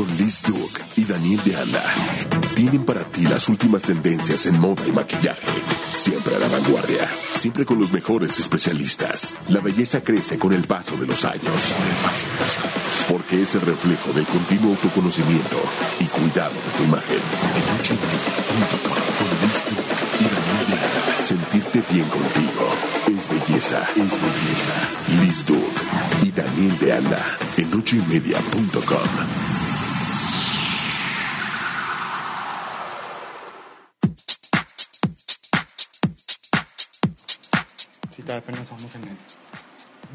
Con Liz Duke y Daniel de Anda. Tienen para ti las últimas tendencias en moda y maquillaje. Siempre a la vanguardia. Siempre con los mejores especialistas. La belleza crece con el paso de los años. Porque es el reflejo del continuo autoconocimiento y cuidado de tu imagen. Sentirte bien contigo. Es belleza, es belleza. Liz Duke y Daniel de Anda. En ochoymedia.com. Todavía apenas vamos en el...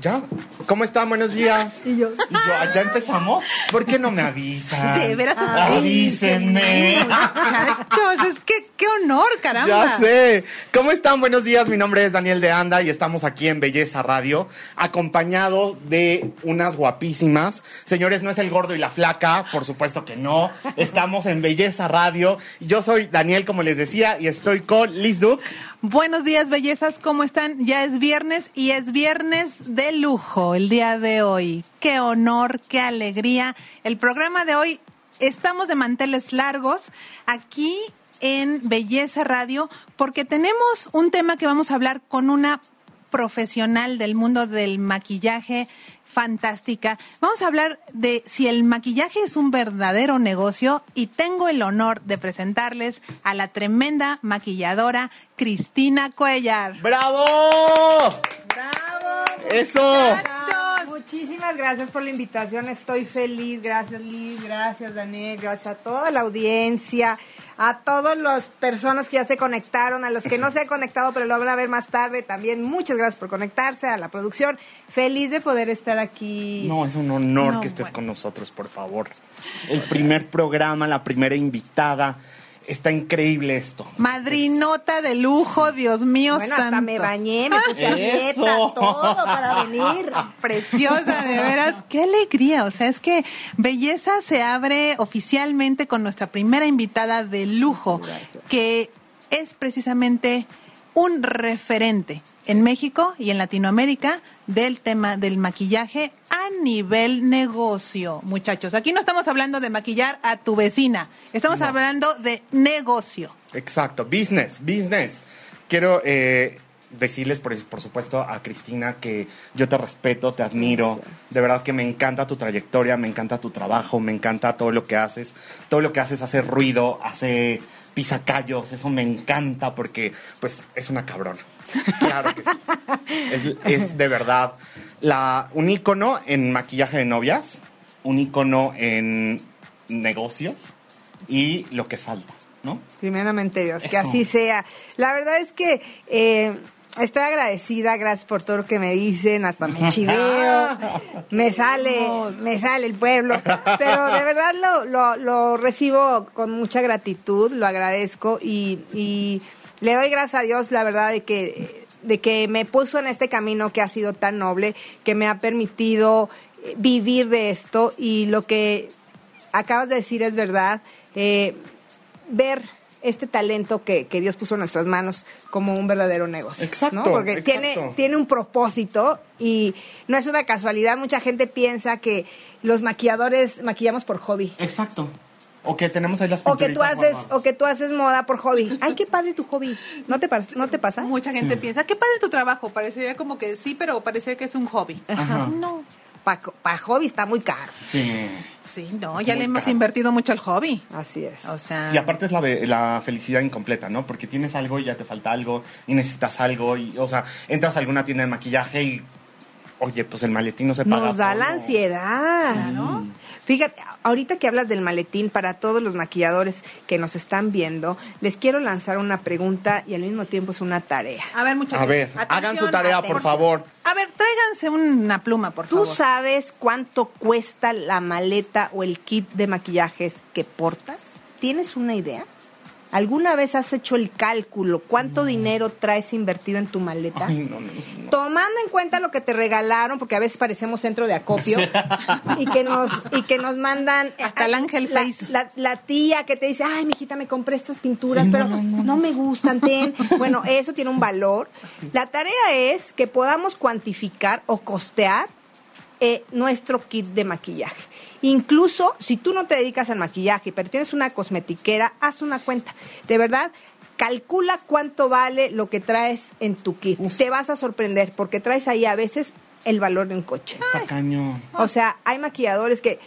¿Ya? ¿Cómo están? Buenos días. Y yo. ¿Y yo? ¿Ya empezamos? ¿Por qué no me avisan? De veras, Avísenme. Muchachos, es que qué honor, caramba. Ya sé. ¿Cómo están? Buenos días. Mi nombre es Daniel de Anda y estamos aquí en Belleza Radio, acompañado de unas guapísimas. Señores, no es el gordo y la flaca, por supuesto que no. Estamos en Belleza Radio. Yo soy Daniel, como les decía, y estoy con Liz Duke. Buenos días, bellezas, ¿cómo están? Ya es viernes y es viernes de lujo el día de hoy. Qué honor, qué alegría. El programa de hoy, estamos de manteles largos aquí en Belleza Radio porque tenemos un tema que vamos a hablar con una profesional del mundo del maquillaje fantástica. Vamos a hablar de si el maquillaje es un verdadero negocio y tengo el honor de presentarles a la tremenda maquilladora Cristina Cuellar. ¡Bravo! ¡Eso! muchachos! Muchísimas gracias por la invitación, estoy feliz, gracias Liz, gracias Daniel, gracias a toda la audiencia, a todas las personas que ya se conectaron, a los que no se han conectado pero lo van a ver más tarde también, muchas gracias por conectarse a la producción, feliz de poder estar aquí. No, es un honor No, que estés bueno. con nosotros, por favor. El primer programa, la primera invitada. Está increíble esto. Madrinota de lujo, Dios mío bueno, santo. hasta me bañé, me puse a dieta, todo para venir. Preciosa, de veras, qué alegría. O sea, es que Belleza se abre oficialmente con nuestra primera invitada de lujo, Gracias. que es precisamente un referente en México y en Latinoamérica del tema del maquillaje a nivel negocio, muchachos. Aquí no estamos hablando de maquillar a tu vecina, estamos hablando de negocio. Exacto, business, business. Quiero eh, decirles, por, por supuesto, a Cristina que yo te respeto, te admiro. De verdad que me encanta tu trayectoria, me encanta tu trabajo, me encanta todo lo que haces. Todo lo que haces hace ruido, hace pisacallos, eso me encanta porque, pues, es una cabrona. Claro que sí. Es, es de verdad la, un ícono en maquillaje de novias, un ícono en negocios y lo que falta, ¿no? Primeramente Dios, que así sea. La verdad es que eh, estoy agradecida, gracias por todo lo que me dicen, hasta me chiveo, me sale, me sale el pueblo, pero de verdad lo, lo, lo recibo con mucha gratitud, lo agradezco y, y le doy gracias a Dios, la verdad, de que, de que me puso en este camino que ha sido tan noble, que me ha permitido eh, vivir de esto y lo que acabas de decir es verdad. Eh, ver este talento que, que Dios puso en nuestras manos como un verdadero negocio. Exacto, ¿no? Porque exacto. Tiene, tiene un propósito y no es una casualidad. Mucha gente piensa que los maquilladores maquillamos por hobby. Exacto. O que tenemos ahí las O que tú haces, guardadas. o que tú haces moda por hobby. Ay, qué padre tu hobby. ¿No te, ¿no te pasa? Mucha gente piensa, qué padre tu trabajo, parecería como que sí, pero parecería que es un hobby. Ajá. No, Para hobby está muy caro. Sí. Sí, no, ya Muy le hemos caro. invertido mucho al hobby. Así es. O sea, Y aparte es la, de- la felicidad incompleta, ¿no? Porque tienes algo y ya te falta algo y necesitas algo y, o sea, entras a alguna tienda de maquillaje y, oye, pues el maletín no se paga Nos da solo. la ansiedad. ¿no? Fíjate, ahorita que hablas del maletín para todos los maquilladores que nos están viendo, les quiero lanzar una pregunta y al mismo tiempo es una tarea. A ver, muchachos. A ver, hagan su tarea, por favor. A ver, tráiganse una pluma, por ¿Tú favor. sabes cuánto cuesta la maleta o el kit de maquillajes que portas? ¿Tienes una idea? ¿Alguna vez has hecho el cálculo? ¿Cuánto dinero traes invertido en tu maleta? Ay, no, no, no. Tomando en cuenta lo que te regalaron, porque a veces parecemos centro de acopio, y que nos, y que nos mandan Hasta el ángel la, face. La, la tía que te dice, ay, mijita, me compré estas pinturas, Ay, no, pero no, no, no, me gustan, ten. Bueno, eso tiene un valor. La tarea es que podamos cuantificar o costear eh, nuestro kit de maquillaje. Incluso si tú no te dedicas al maquillaje, pero tienes una cosmetiquera, haz una cuenta. De verdad, calcula cuánto vale lo que traes en tu kit. Te vas a sorprender porque traes ahí a veces el valor de un coche. Tacaño. O sea, hay maquilladores que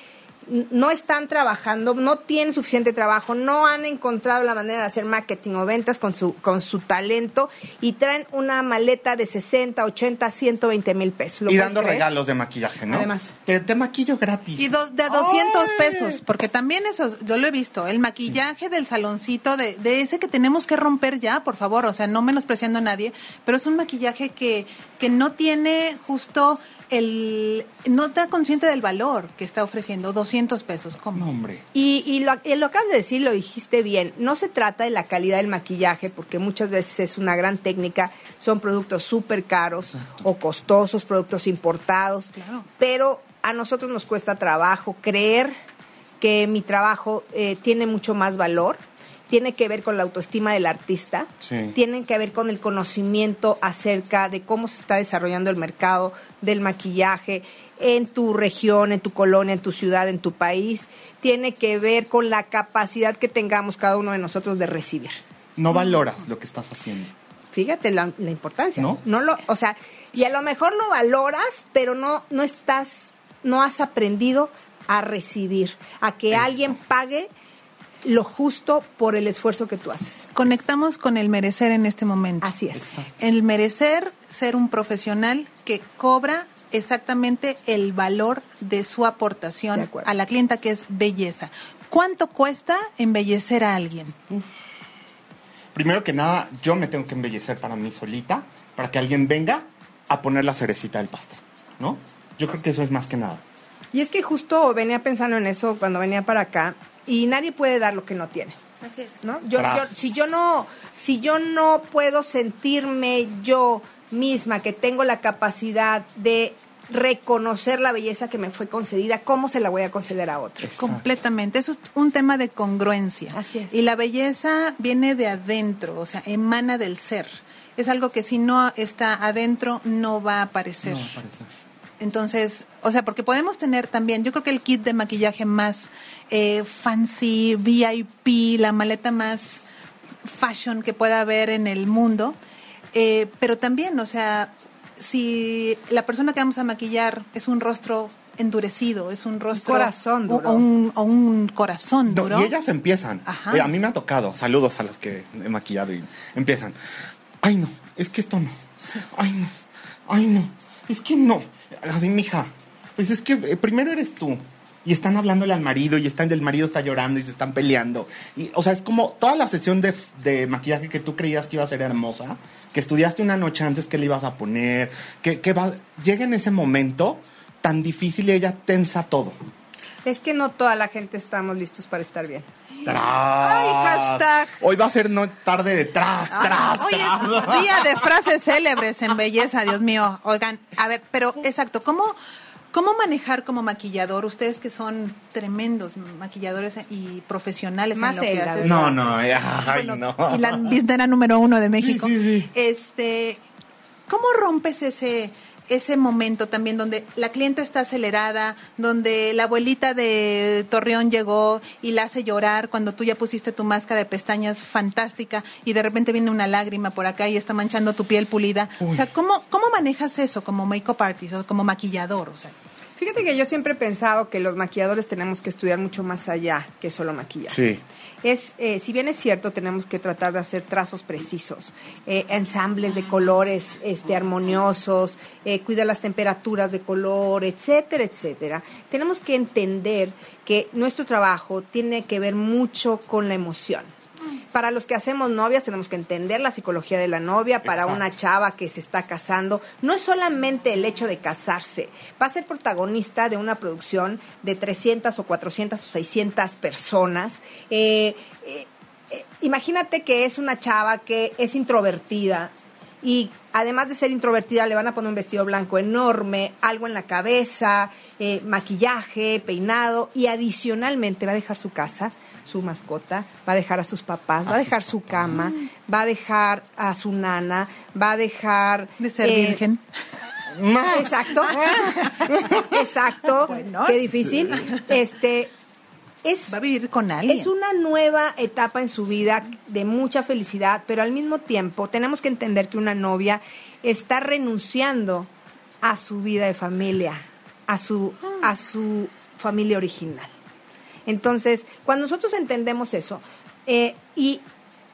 no están trabajando, no tienen suficiente trabajo, no han encontrado la manera de hacer marketing o ventas con su, con su talento y traen una maleta de 60, 80, 120 mil pesos. ¿Lo Y dando creer? regalos de maquillaje, ¿no? Además. Te, te maquillo gratis. Y do- de a 200 ¡Ay! pesos, porque también eso, yo lo he visto, el maquillaje del saloncito, de, de ese que tenemos que romper ya, por favor, o sea, no menospreciando a nadie, pero es un maquillaje que, que no tiene justo el, no está consciente del valor que está ofreciendo, 200 pesos, ¿cómo? No, hombre. Y, y lo, y lo acabas de decir, lo dijiste bien. No se trata de la calidad del maquillaje, porque muchas veces es una gran técnica. Son productos súper caros o costosos, productos importados. Claro. Pero a nosotros nos cuesta trabajo creer que mi trabajo eh, tiene mucho más valor. Tiene que ver con la autoestima del artista. Sí. Tienen que ver con el conocimiento acerca de cómo se está desarrollando el mercado del maquillaje en tu región, en tu colonia, en tu ciudad, en tu país. Tiene que ver con la capacidad que tengamos cada uno de nosotros de recibir. No valoras lo que estás haciendo. Fíjate la, la importancia. ¿No? lo, o sea, y a lo mejor lo valoras, pero no, no estás, no has aprendido a recibir, a que Eso. alguien pague lo justo por el esfuerzo que tú haces. Conectamos con el merecer en este momento. Así es. El merecer ser un profesional que cobra exactamente el valor de su aportación a la clienta, que es belleza. ¿Cuánto cuesta embellecer a alguien? Primero que nada, yo me tengo que embellecer para mí solita, para que alguien venga a poner la cerecita del pastel, ¿no? Yo creo que eso es más que nada. Y es que justo venía pensando en eso cuando venía para acá y nadie puede dar lo que no tiene. Así es. ¿no? Yo, si yo no, si yo no puedo sentirme yo misma que tengo la capacidad de reconocer la belleza que me fue concedida, ¿cómo se la voy a conceder a otro? Exacto. Completamente. Eso es un tema de congruencia. Así es. Y la belleza viene de adentro, o sea, emana del ser. Es algo que si no está adentro no va a aparecer. No, parece. Entonces, o sea, porque podemos tener también, yo creo que el kit de maquillaje más eh, fancy, VIP, la maleta más fashion que pueda haber en el mundo, eh, pero también, o sea, si la persona que vamos a maquillar es un rostro endurecido, es un rostro... corazón o- duro. O un, o un corazón No, duro. y ellas empiezan. Ajá. A mí me ha tocado. Saludos a las que he maquillado y empiezan. Ay, no, es que esto no. Ay, no. Ay, no. Es que no. Así, mija. Pues es que eh, primero eres tú. Y están hablándole al marido y están, el marido está llorando y se están peleando. Y, o sea, es como toda la sesión de, maquillaje que tú creías que iba a ser hermosa, que estudiaste una noche antes que le ibas a poner, que, que va, llega en ese momento tan difícil y ella tensa todo. Es que no toda la gente estamos listos para estar bien. Tras. Ay, hashtag. Hoy va a ser no tarde de tras, tras, Hoy tras. es día de frases célebres en belleza, Dios mío. Oigan, a ver, pero exacto, ¿cómo, cómo manejar como maquillador? Ustedes que son tremendos maquilladores y profesionales Más en lo que hacen. No, no, ay, Bueno, no. Y la biznera número uno de México. sí, sí. Este, ¿cómo rompes ese ese momento también donde la clienta está acelerada, donde la abuelita de Torreón llegó y la hace llorar cuando tú ya pusiste tu máscara de pestañas fantástica y de repente viene una lágrima por acá y está manchando tu piel pulida. O sea, ¿cómo, ¿cómo manejas eso como make-up artist o como maquillador? O sea, Fíjate que yo siempre he pensado que los maquilladores tenemos que estudiar mucho más allá que solo maquillar. Sí. Es, eh, si bien es cierto, tenemos que tratar de hacer trazos precisos, eh, ensambles de colores este, armoniosos, eh, cuidar las temperaturas de color, etcétera, etcétera. Tenemos que entender que nuestro trabajo tiene que ver mucho con la emoción. Para los que hacemos novias tenemos que entender la psicología de la novia, para Exacto. una chava que se está casando, no es solamente el hecho de casarse, va a ser protagonista de una producción de 300 o 400 o 600 personas. Eh, eh, eh, imagínate que es una chava que es introvertida y además de ser introvertida le van a poner un vestido blanco enorme, algo en la cabeza, eh, maquillaje, peinado y adicionalmente va a dejar su casa, su mascota, va a dejar a sus papás, va a dejar su cama, va a dejar a su nana, va a dejar... De ser eh, virgen. Exacto. Exacto. Bueno. Qué difícil. Este es Va a vivir con alguien. es una nueva etapa en su vida de mucha felicidad, pero al mismo tiempo tenemos que entender que una novia está renunciando a su vida de familia, a su, a su familia original. Entonces, cuando nosotros entendemos eso, eh, y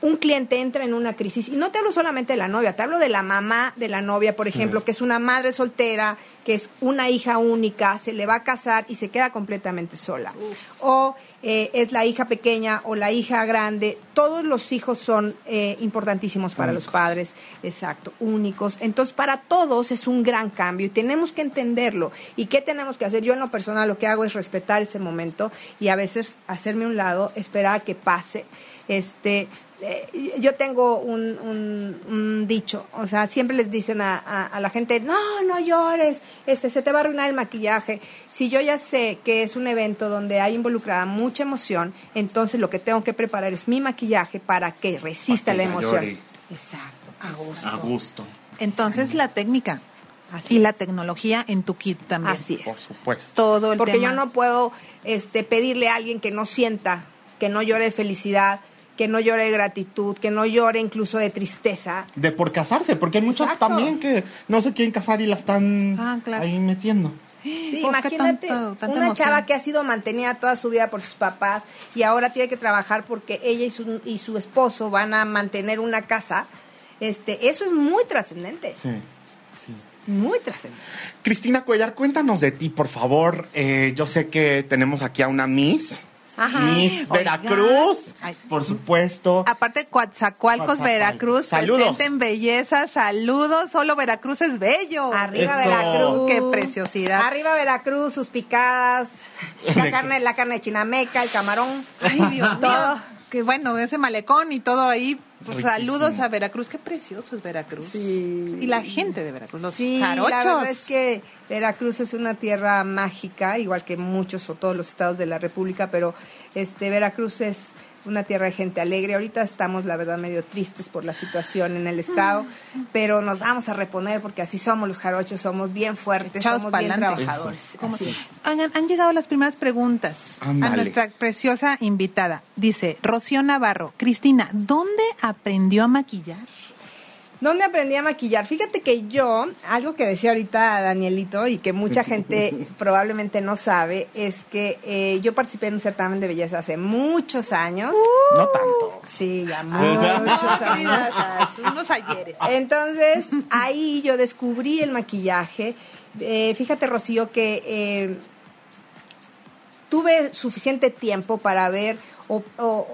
un cliente entra en una crisis, y no te hablo solamente de la novia, te hablo de la mamá de la novia, por ejemplo, que es una madre soltera, que es una hija única, se le va a casar y se queda completamente sola. O eh, es la hija pequeña o la hija grande, todos los hijos son eh, importantísimos para los padres, exacto, únicos. Entonces, para todos es un gran cambio y tenemos que entenderlo. ¿Y qué tenemos que hacer? Yo en lo personal lo que hago es respetar ese momento y a veces hacerme un lado, esperar a que pase. Este, eh, yo tengo un, un- un dicho, o sea, siempre les dicen a, a- a la gente, no, no llores, este, se te va a arruinar el maquillaje. Si yo ya sé que es un evento donde hay involucrada mucha emoción, entonces lo que tengo que preparar es mi maquillaje para que resista Para que la emoción. llore. Exacto, a gusto. A gusto. Entonces la técnica Así y es. la tecnología en tu kit también. Así Por es. supuesto. Todo el Porque tema. yo no puedo este, pedirle a alguien que no sienta, que no llore de felicidad, que no llore de gratitud, que no llore incluso de tristeza. De por casarse, porque hay muchas Exacto. también que no se quieren casar y la están Ah, claro. ahí metiendo. Sí, ¿Por qué imagínate tanto- una emoción? chava que ha sido mantenida toda su vida por sus papás y ahora tiene que trabajar porque ella y su, y su esposo van a mantener una casa. Este, eso es muy trascendente, Sí, sí. muy trascendente. Cristina Cuellar, cuéntanos de ti, por favor. Eh, yo sé que tenemos aquí a una Miss. Ajá. Miss. Veracruz, por supuesto. Aparte, Coatzacoalcos, Coatzacoalcos. Veracruz, Saludos. presente en belleza, saludos, solo Veracruz es bello. Arriba Eso. Veracruz. Qué preciosidad. Arriba Veracruz, sus picadas, la carne, la carne de chinameca, el camarón. Ay, Dios mío. Todo. Que bueno, ese malecón y todo ahí. Pues, saludos a Veracruz, qué precioso es Veracruz. Sí. Y la gente de Veracruz, los Sí, jarochos. la verdad es que Veracruz es una tierra mágica, igual que muchos o todos los estados de la República, pero este Veracruz es una tierra de gente alegre. Ahorita estamos, la verdad, medio tristes por la situación en el estado, pero nos vamos a reponer porque así somos los jarochos, somos bien fuertes, Echados somos bien trabajadores. ¿Cómo Así se- es. Oigan, han llegado las primeras preguntas a nuestra preciosa invitada. Dice Rocío Navarro, Cristina, ¿dónde aprendió a maquillar? ¿Dónde aprendí a maquillar? Fíjate que yo, algo que decía ahorita Danielito y que mucha gente probablemente no sabe, es que eh, yo participé en un certamen de belleza hace muchos años. No tanto. Sí, ya muchos años. Unos ayeres. Entonces, ahí yo descubrí el maquillaje. Eh, fíjate, Rocío, que eh, tuve suficiente tiempo para ver o, o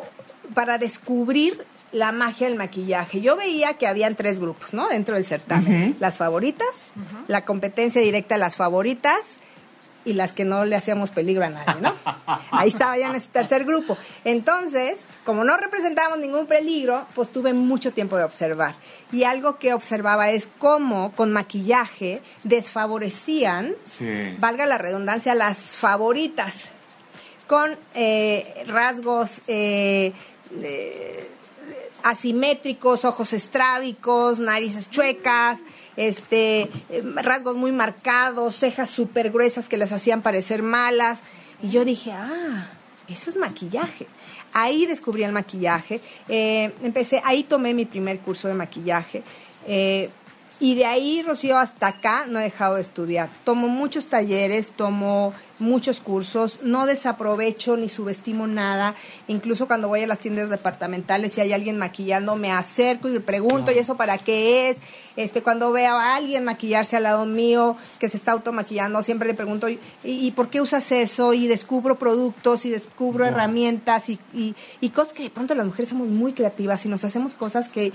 para descubrir la magia del maquillaje. Yo veía que habían tres grupos, ¿no? Dentro del certamen. Las favoritas, la competencia directa las favoritas y las que no le hacíamos peligro a nadie, ¿no? Ahí estaba ya en ese tercer grupo. Entonces, como no representábamos ningún peligro, pues tuve mucho tiempo de observar. Y algo que observaba es cómo con maquillaje desfavorecían, Sí. valga la redundancia, las favoritas, con eh, rasgos eh, eh, asimétricos, ojos estrábicos, narices chuecas, este, eh, rasgos muy marcados, cejas súper gruesas que les hacían parecer malas. Y yo dije, ah, eso es maquillaje. Ahí descubrí el maquillaje. Eh, empecé, ahí tomé mi primer curso de maquillaje. Eh, y de ahí, Rocío, hasta acá no he dejado de estudiar. Tomo muchos talleres, tomo muchos cursos, no desaprovecho ni subestimo nada. Incluso cuando voy a las tiendas departamentales y hay alguien maquillando, me acerco y le pregunto, ¿y eso para qué es? Este, cuando veo a alguien maquillarse al lado mío que se está automaquillando, siempre le pregunto, ¿y, y por qué usas eso? Y descubro productos y descubro herramientas y, y, y cosas que de pronto las mujeres somos muy creativas y nos hacemos cosas que,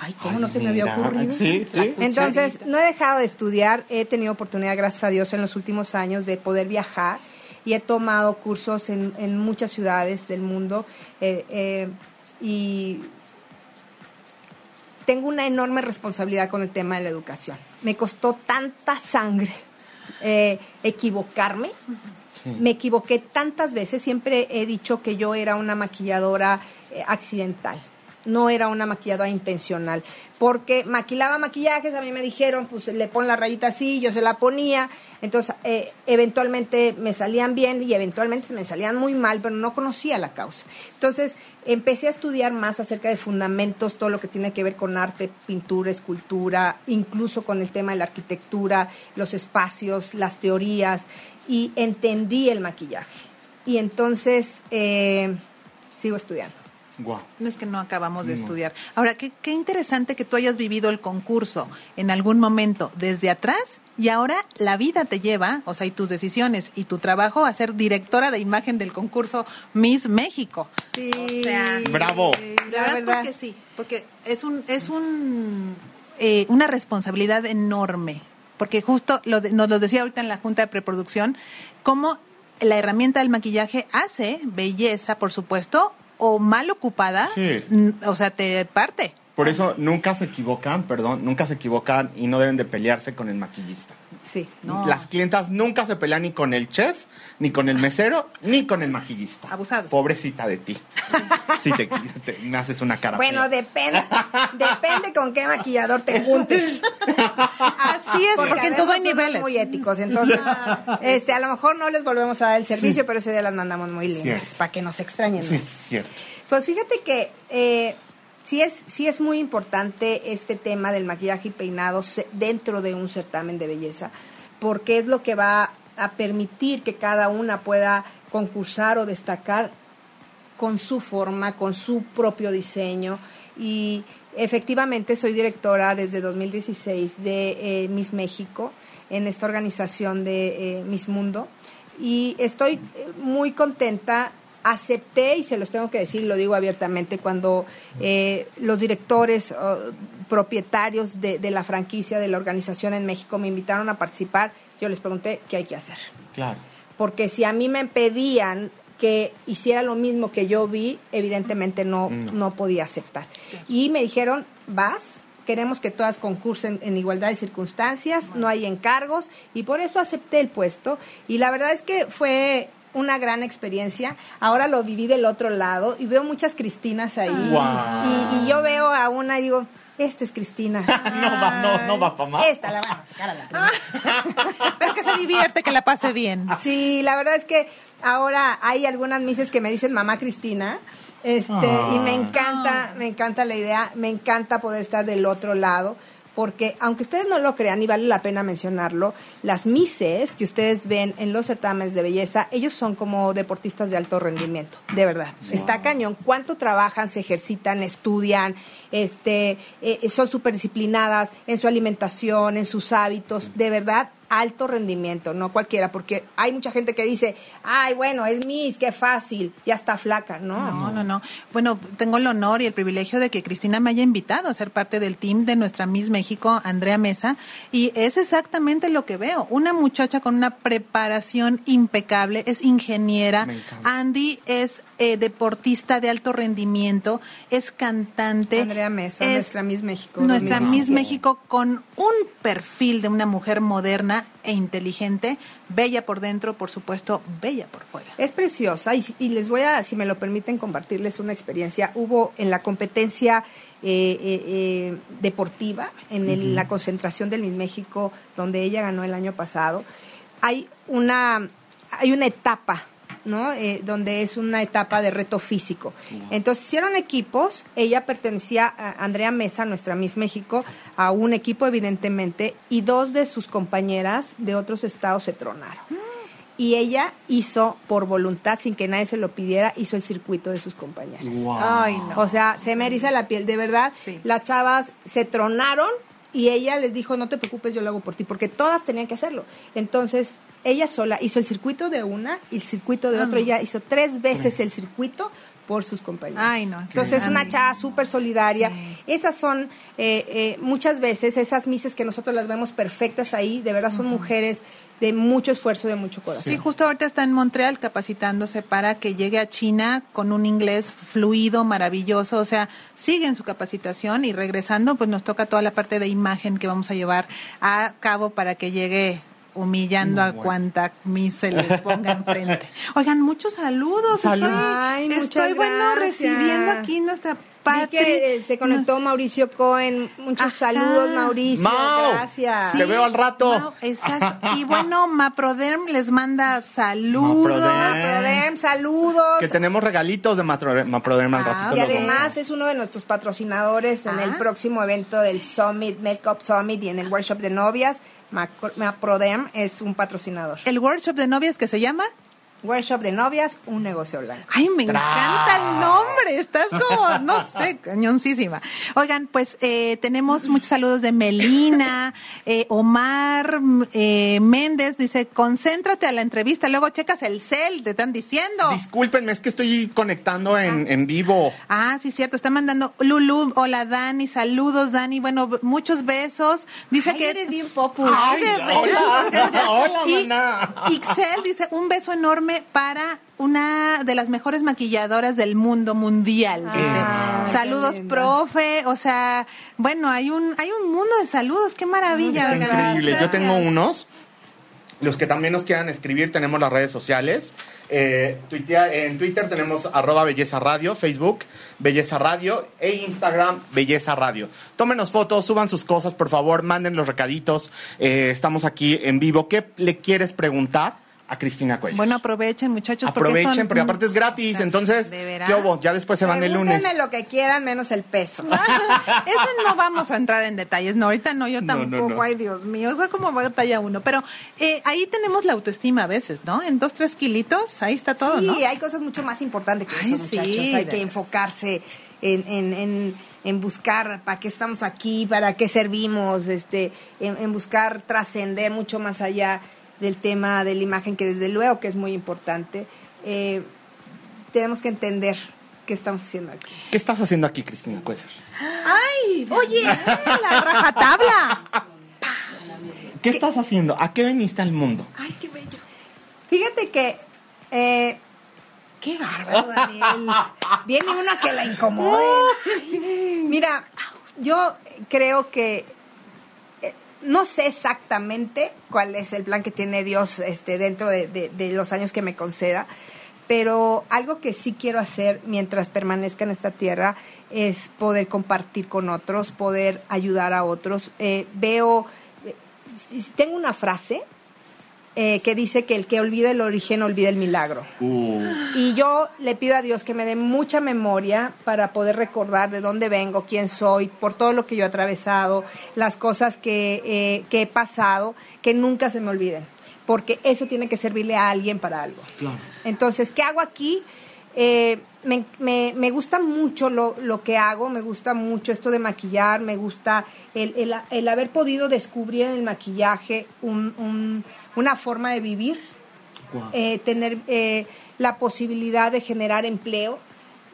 ¡ay, cómo Ay, no se me había ocurrido! sí, sí. Entonces, no he dejado de estudiar, he tenido oportunidad, gracias a Dios, en los últimos años de poder viajar y he tomado cursos en, en muchas ciudades del mundo. eh, eh, y tengo una enorme responsabilidad con el tema de la educación. Me costó tanta sangre eh, equivocarme. Me equivoqué tantas veces, siempre he dicho que yo era una maquilladora accidental no era una maquilladora intencional, porque maquilaba maquillajes, a mí me dijeron, pues le pon la rayita así, yo se la ponía, entonces eh, eventualmente me salían bien y eventualmente me salían muy mal, pero no conocía la causa. Entonces empecé a estudiar más acerca de fundamentos, todo lo que tiene que ver con arte, pintura, escultura, incluso con el tema de la arquitectura, los espacios, las teorías, y entendí el maquillaje. Y entonces eh, sigo estudiando. No es que no acabamos de estudiar. Ahora, qué, qué interesante que tú hayas vivido el concurso en algún momento desde atrás y ahora la vida te lleva, o sea, y tus decisiones y tu trabajo a ser directora de imagen del concurso Miss México. Sí. Bravo. La, verdad, que sí, porque es un es un eh, una responsabilidad enorme, porque justo lo nos lo decía ahorita en la junta de preproducción, cómo la herramienta del maquillaje hace belleza, por supuesto, o mal ocupada, o sea, te parte. Por eso nunca se equivocan, perdón, nunca se equivocan y no deben de pelearse con el maquillista. Sí. Las clientas nunca se pelean ni con el chef, ni con el mesero, ni con el maquillista. Abusados. Pobrecita de ti. si te, me haces una cara. Bueno, depende, depende con qué maquillador te juntes. Así es, porque, en todo hay niveles. muy éticos, entonces, este, a lo mejor no les volvemos a dar el servicio, pero ese día las mandamos muy lindas, para que nos extrañen. Sí, cierto. Pues fíjate que eh, sí es, sí es muy importante este tema del maquillaje y peinado dentro de un certamen de belleza, porque es lo que va a permitir que cada una pueda concursar o destacar con su forma, con su propio diseño. Y efectivamente soy directora desde 2016 de eh, Miss México, en esta organización de eh, Miss Mundo. Y estoy muy contenta acepté, y se los tengo que decir, lo digo abiertamente, cuando eh, los directores propietarios de, la franquicia de la organización en México me invitaron a participar, yo les pregunté qué hay que hacer. Claro. Porque si a mí me pedían que hiciera lo mismo que yo vi, evidentemente no, no. podía aceptar. Y me dijeron, vas, queremos que todas concursen en igualdad de circunstancias, no hay encargos, y por eso acepté el puesto. Y la verdad es que fue una gran experiencia. Ahora lo viví del otro lado y veo muchas Cristinas ahí. Y, yo veo a una y digo, esta es Cristina. no va, no, no va para más. Esta la van a sacar a la Pero que se divierte, que la pase bien. Sí, la verdad es que ahora hay algunas mises que me dicen mamá Cristina. Este, y me encanta, me encanta la idea, me encanta poder estar del otro lado porque aunque ustedes no lo crean y vale la pena mencionarlo, las Misses que ustedes ven en los certámenes de belleza, ellos son como deportistas de alto rendimiento, de verdad. Está cañón. ¿Cuánto trabajan, se ejercitan, estudian, este, eh, son súper disciplinadas en su alimentación, en sus hábitos? De verdad, alto rendimiento, no cualquiera, porque hay mucha gente que dice, ay, bueno, es Miss, qué fácil, ya está flaca, ¿no? No, no, no. Bueno, tengo el honor y el privilegio de que Cristina me haya invitado a ser parte del team de nuestra Miss México, Andrea Mesa, y es exactamente lo que veo. Una muchacha con una preparación impecable, es ingeniera. Andy es eh, deportista de alto rendimiento, es cantante. Andrea Mesa, nuestra Miss México. Nuestra Miss México con un perfil de una mujer moderna e inteligente, bella por dentro, por supuesto, bella por fuera. Es preciosa y, les voy a, si me lo permiten, compartirles una experiencia. Hubo en la competencia eh, eh, deportiva, en la concentración del Miss México, donde ella ganó el año pasado, hay una, hay una etapa ¿no? Eh, donde es una etapa de reto físico. Entonces hicieron equipos, ella pertenecía a Andrea Mesa, nuestra Miss México, a un equipo evidentemente, y dos de sus compañeras de otros estados se tronaron. Y ella hizo por voluntad, sin que nadie se lo pidiera, hizo el circuito de sus compañeras. O sea, se me eriza la piel, de verdad. Las chavas se tronaron y ella les dijo, no te preocupes, yo lo hago por ti, porque todas tenían que hacerlo. Entonces, ella sola hizo el circuito de una y el circuito de otro. Ah. Ella hizo tres veces el circuito por sus compañeros. Ay, no. Entonces es una chava súper solidaria. Esas son eh, eh, muchas veces esas mises que nosotros las vemos perfectas ahí, de verdad son mujeres de mucho esfuerzo, de mucho corazón. Sí, justo ahorita está en Montreal capacitándose para que llegue a China con un inglés fluido, maravilloso. O sea, sigue en su capacitación y regresando, pues nos toca toda la parte de imagen que vamos a llevar a cabo para que llegue humillando a cuanta mis se le ponga enfrente. Oigan, muchos saludos. Salud. Estoy, Ay, estoy bueno recibiendo aquí nuestra Patri. que eh, se conectó Mauricio Cohen. Muchos Ajá. saludos, Mauricio. Mau. Gracias. Te veo al rato. Mau, exacto. Y bueno, Maproderm les manda saludos. Maproderm. Prodem, saludos. Que tenemos regalitos de Maproderma al Ah, ratito. Y además es uno de nuestros patrocinadores en el Ah. próximo evento del Summit, Makeup Summit y en el workshop de novias. Macro- Maprodem es un patrocinador. El workshop de novias que se llama. Workshop de novias, un negocio blanco. Ay, me Tras. encanta el nombre. Estás como, no sé, cañoncísima. Oigan, pues eh, tenemos muchos saludos de Melina, eh, Omar eh, Méndez dice, concéntrate a la entrevista, luego checas el cel, te están diciendo. Discúlpenme, es que estoy conectando en, en vivo. Ah, sí, cierto. Está mandando Lulu. Hola, Dani. Saludos, Dani. Bueno, muchos besos. Dice Ay, que. eres bien popu. Ay, de hola. Hola, Y maná. Ixel dice un beso enorme para una de las mejores maquilladoras del mundo mundial. Dice. Ah, saludos, profe. O sea, bueno, hay un hay un mundo de saludos. Qué maravilla. Está increíble. Yo tengo unos. Los que también nos quieran escribir, tenemos las redes sociales. Eh, tuitea- en Twitter tenemos arroba belleza radio, Facebook belleza radio e Instagram belleza radio. Tómenos fotos, suban sus cosas, por favor, manden los recaditos. Eh, estamos aquí en vivo. ¿Qué le quieres preguntar a Cristina Cuello? Bueno, aprovechen, muchachos. porque Aprovechen, esto- porque aparte es gratis. Entonces. ¿qué hubo? Ya después se van el lunes. Lo que quieran, menos el peso. Eso no vamos a entrar en detalles. No, ahorita no, yo No, no, tampoco. no. Ay, Dios mío. O sea, como va a talla uno. Pero eh, ahí tenemos la autoestima a veces, ¿no? En dos, tres kilitos, ahí está todo, sí, ¿no? hay cosas mucho más importantes que Ay, eso, sí, muchachos. Hay de- que enfocarse en, en, en, en buscar para qué estamos aquí, para qué servimos, este, en, en buscar trascender mucho más allá del tema de la imagen, que desde luego que es muy importante. Eh, tenemos que entender qué estamos haciendo aquí. ¿Qué estás haciendo aquí, Cristina Cuellar? ¡Ay! Oye, la rajatabla. ¿Qué estás haciendo? ¿A qué viniste al mundo? ¡Ay, qué bello! Fíjate que... eh, Qué bárbaro, Daniel. Viene uno que la incomode. Mira, yo creo que no sé exactamente cuál es el plan que tiene Dios este, dentro de, los años que me conceda, pero algo que sí quiero hacer mientras permanezca en esta tierra es poder compartir con otros, poder ayudar a otros. Eh, veo, eh, tengo una frase eh, que dice que el que olvida el origen olvida el milagro. Y yo le pido a Dios que me dé mucha memoria para poder recordar de dónde vengo, quién soy, por todo lo que yo he atravesado, las cosas que, eh, que he pasado, que nunca se me olviden. Porque eso tiene que servirle a alguien para algo. Entonces, ¿qué hago aquí? Eh, me, me- me gusta mucho lo, lo que hago, me gusta mucho esto de maquillar, me gusta el, el- el haber podido descubrir en el maquillaje un- un- una forma de vivir eh, tener eh, la posibilidad de generar empleo,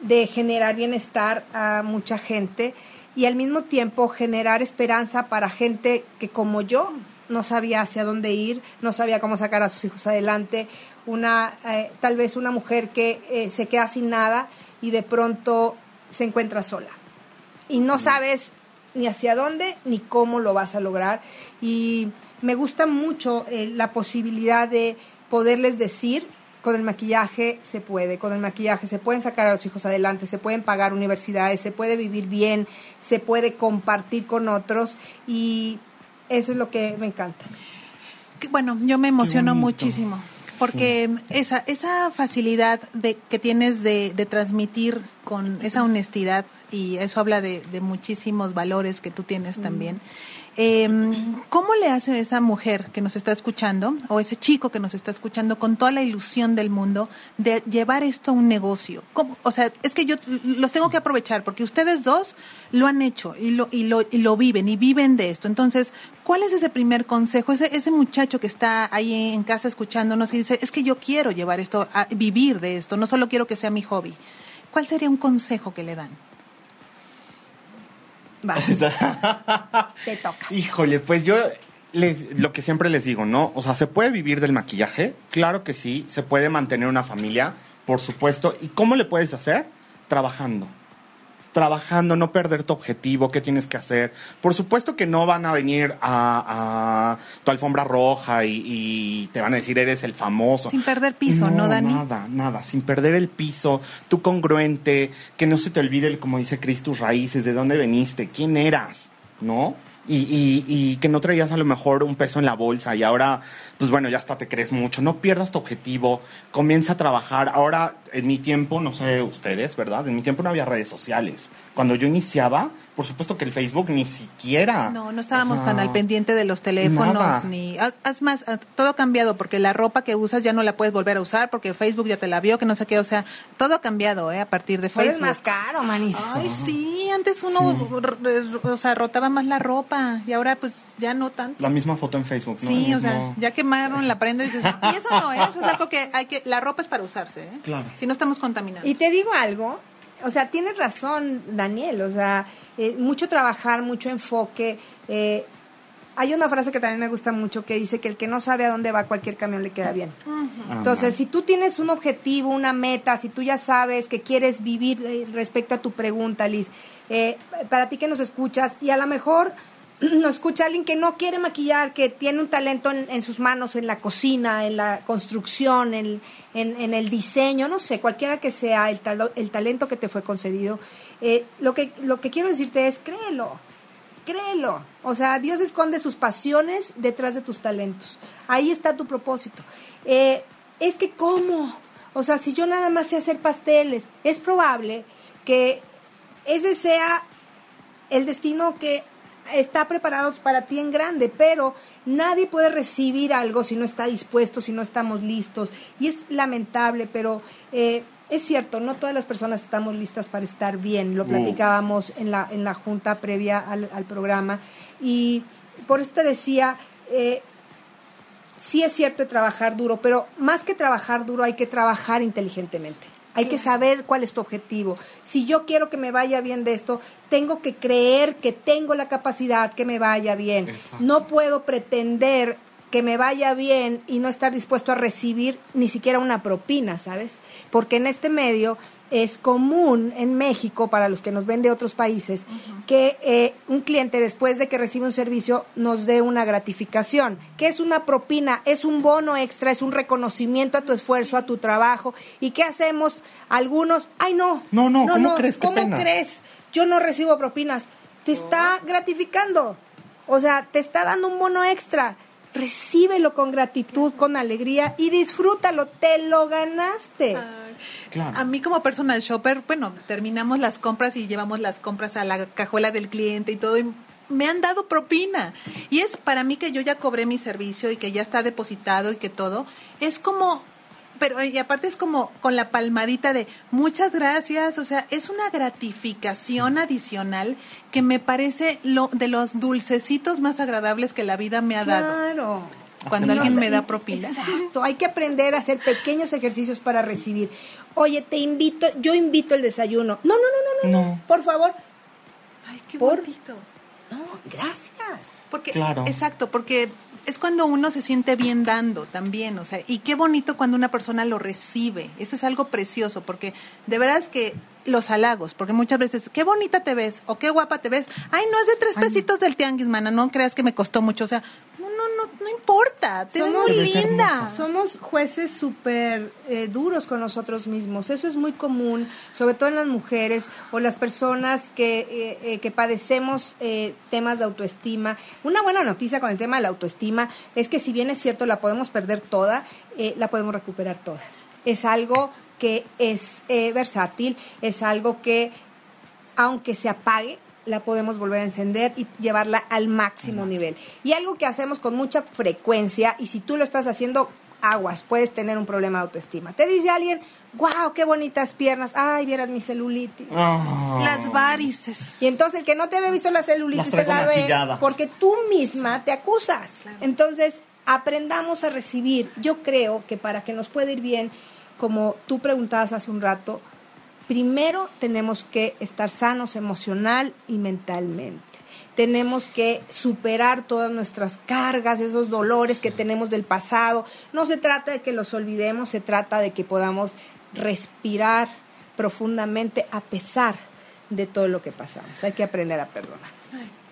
de generar bienestar a mucha gente y al mismo tiempo generar esperanza para gente que como yo no sabía hacia dónde ir, no sabía cómo sacar a sus hijos adelante, una eh, tal vez una mujer que eh, se queda sin nada y de pronto se encuentra sola. Y no sabes ni hacia dónde ni cómo lo vas a lograr. Y me gusta mucho eh, la posibilidad de poderles decir, con el maquillaje se puede, con el maquillaje se pueden sacar a los hijos adelante, se pueden pagar universidades, se puede vivir bien, se puede compartir con otros y eso es lo que me encanta. Bueno, yo me emociono muchísimo. Porque esa, esa facilidad de, que tienes de, de transmitir con esa honestidad, y eso habla de, de muchísimos valores que tú tienes también. Eh, ¿Cómo le hace esa mujer que nos está escuchando, o ese chico que nos está escuchando, con toda la ilusión del mundo, de llevar esto a un negocio? O sea, es que yo los tengo que aprovechar, porque ustedes dos lo han hecho y lo, y lo, y lo viven, y viven de esto. Entonces, ¿cuál es ese primer consejo? Ese, ese muchacho que está ahí en casa escuchándonos y dice, es que yo quiero llevar esto, a vivir de esto, no solo quiero que sea mi hobby. ¿cuál sería un consejo que le dan? Vas. Te toca. Híjole, pues yo les, lo que siempre les digo, ¿no? O sea, ¿se puede vivir del maquillaje? Claro que sí. ¿Se puede mantener una familia? Por supuesto. ¿Y cómo le puedes hacer? Trabajando. Trabajando, no perder tu objetivo, qué tienes que hacer. Por supuesto que no van a venir a, a tu alfombra roja y, y te van a decir eres el famoso. Sin perder piso, ¿no, Dani? Nada, nada, sin perder el piso, tú congruente, que no se te olvide, el, como dice Cris, tus raíces, de dónde veniste, quién eras, ¿no? Y, que no traías a lo mejor un peso en la bolsa y ahora, pues bueno, ya hasta te crees mucho. No pierdas tu objetivo, comienza a trabajar. Ahora, en mi tiempo, no sé ustedes, ¿verdad? En mi tiempo no había redes sociales. Cuando yo iniciaba, por supuesto que el Facebook ni siquiera. No, no estábamos O sea, tan al pendiente de los teléfonos nada. ni haz- haz más, todo ha cambiado porque la ropa que usas ya no la puedes volver a usar porque Facebook ya te la vio, que no sé qué, o sea, todo ha cambiado, eh, a partir de Pues es Facebook. más caro, manis. Ay, sí, antes uno r- o sea, rotaba más la ropa y ahora pues ya no tanto. La misma foto en Facebook, ¿no? Sí, o sea, ya quemaron la prenda y dices, y eso no, ¿eh? Eso es algo que hay que, la ropa es para usarse, ¿eh? Claro. Si no estamos contaminados. Y te digo algo, o sea, tienes razón, Daniel, o sea, eh, mucho trabajar, mucho enfoque. eh, hay una frase que también me gusta mucho que dice que el que no sabe a dónde va, cualquier camión le queda bien. Entonces, si tú tienes un objetivo, una meta, si tú ya sabes que quieres vivir eh, respecto a tu pregunta, Liz, eh, para ti que nos escuchas, y a lo mejor nos escucha alguien que no quiere maquillar, que tiene un talento en, sus manos, en la cocina, en la construcción, en, en- el diseño, no sé, cualquiera que sea el, el talento que te fue concedido, eh, lo, que, lo que quiero decirte es créelo, créelo. O sea, Dios esconde sus pasiones detrás de tus talentos. Ahí está tu propósito. Eh, es que cómo, o sea, si yo nada más sé hacer pasteles, es probable que ese sea el destino que está preparado para ti en grande, pero nadie puede recibir algo si no está dispuesto, si no estamos listos. Y es lamentable, pero eh, es cierto, no todas las personas estamos listas para estar bien. Lo platicábamos en la, en la junta previa al, al programa. Y por eso te decía, eh, sí es cierto de trabajar duro, pero más que trabajar duro hay que trabajar inteligentemente. Hay que saber cuál es tu objetivo. Si yo quiero que me vaya bien de esto, tengo que creer que tengo la capacidad que me vaya bien. Exacto. No puedo pretender que me vaya bien y no estar dispuesto a recibir ni siquiera una propina, ¿sabes? Porque en este medio es común en México, para los que nos ven de otros países, que eh, un cliente después de que recibe un servicio nos dé una gratificación. ¿Qué es una propina? Es un bono extra, es un reconocimiento a tu esfuerzo, a tu trabajo. ¿Y qué hacemos? Algunos, ay no, No, no, ¿cómo crees? Qué ¿Cómo pena. crees? Yo no recibo propinas. Te está gratificando. O sea, te está dando un bono extra. Recíbelo con gratitud, con alegría y disfrútalo. Te lo ganaste. Claro. A mí como personal shopper, bueno, terminamos las compras y llevamos las compras a la cajuela del cliente y todo. Y me han dado propina. Y es para mí que yo ya cobré mi servicio y que ya está depositado y que todo. Es como, pero y aparte es como con la palmadita de muchas gracias. O sea, es una gratificación adicional que me parece lo de los dulcecitos más agradables que la vida me ha dado. Claro. Cuando alguien me da propina. Exacto, hay que aprender a hacer pequeños ejercicios para recibir. Oye, te invito, yo invito el desayuno. No, no, no, no, no, no. No. por favor. Ay, qué Por- bonito. No, gracias. Porque, Claro. exacto, porque es cuando uno se siente bien dando también, o sea, y qué bonito cuando una persona lo recibe. Eso es algo precioso, porque de veras que los halagos, porque muchas veces, qué bonita te ves, o qué guapa te ves. Ay, no es de tres pesitos del tianguis, mana, no creas que me costó mucho. O sea, no, no, no, no importa, te ves Somos- muy ves linda. hermosa. Somos jueces súper eh, duros con nosotros mismos. Eso es muy común, sobre todo en las mujeres o las personas que, eh, eh, que padecemos eh, temas de autoestima. Una buena noticia con el tema de la autoestima es que si bien es cierto la podemos perder toda, eh, la podemos recuperar toda. Es algo que es eh, versátil, es algo que aunque se apague, la podemos volver a encender y llevarla al máximo nivel. Y algo que hacemos con mucha frecuencia, y si tú lo estás haciendo, aguas, puedes tener un problema de autoestima. Te dice alguien, wow, qué bonitas piernas, ay, vieras mi celulitis. Ah. Las varices. Y entonces el que no te había visto la celulitis Las te la ve porque tú misma te acusas. Entonces, aprendamos a recibir. Yo creo que para que nos pueda ir bien, como tú preguntabas hace un rato, primero tenemos que estar sanos emocional y mentalmente. Tenemos que superar todas nuestras cargas, esos dolores que tenemos del pasado. No se trata de que los olvidemos, se trata de que podamos respirar profundamente a pesar de todo lo que pasamos. Hay que aprender a perdonar.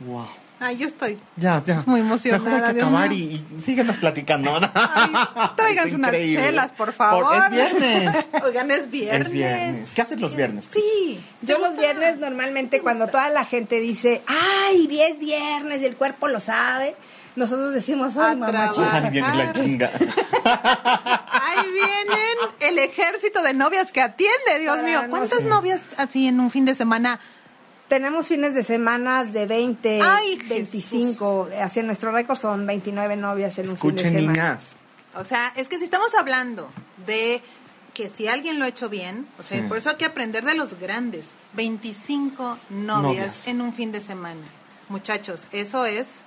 Wow. Ay, yo estoy Ya, ya. muy emocionada. Mejor hay que acabar y, y síguenos platicando. Ay, tráiganse unas chelas, por favor. es viernes. Oigan, es viernes. Es viernes. ¿Qué haces los viernes? Sí. Yo ¿te los gusta? viernes normalmente cuando toda la gente dice, ay, es viernes y el cuerpo lo sabe, nosotros decimos, ay, A mamá trabajar. Ay, viene la chinga. Ahí vienen el ejército de novias que atiende, Dios Para mío. no ¿Cuántas sé. novias así en un fin de semana? Tenemos fines de semana de 20, Ay, 25, hacia nuestro récord son 29 novias en un fin de semana. niñas. O sea, es que si estamos hablando de que si alguien lo ha hecho bien, o sea, Sí. por eso hay que aprender de los grandes. 25 novias, Novias. en un fin de semana. Muchachos, eso es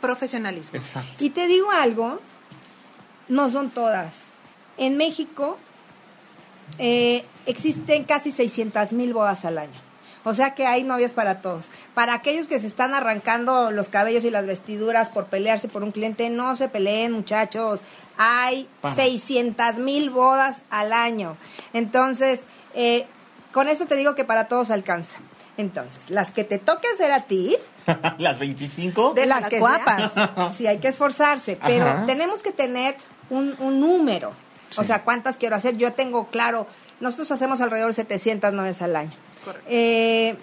profesionalismo. Exacto. Y te digo algo, no son todas. En México eh, existen casi 600 mil bodas al año. O sea que hay novias para todos. Para aquellos que se están arrancando los cabellos y las vestiduras por pelearse por un cliente, no se peleen muchachos. Hay Para. 600 mil bodas al año. Entonces, eh, con eso te digo que para todos alcanza. Entonces, las que te toque hacer a ti, Las 25. De las las que guapas. Sí, hay que esforzarse, pero Ajá. tenemos que tener un, un número. O sea, ¿cuántas quiero hacer? Yo tengo claro, nosotros hacemos alrededor de 700 novias al año. Correcto. Eh,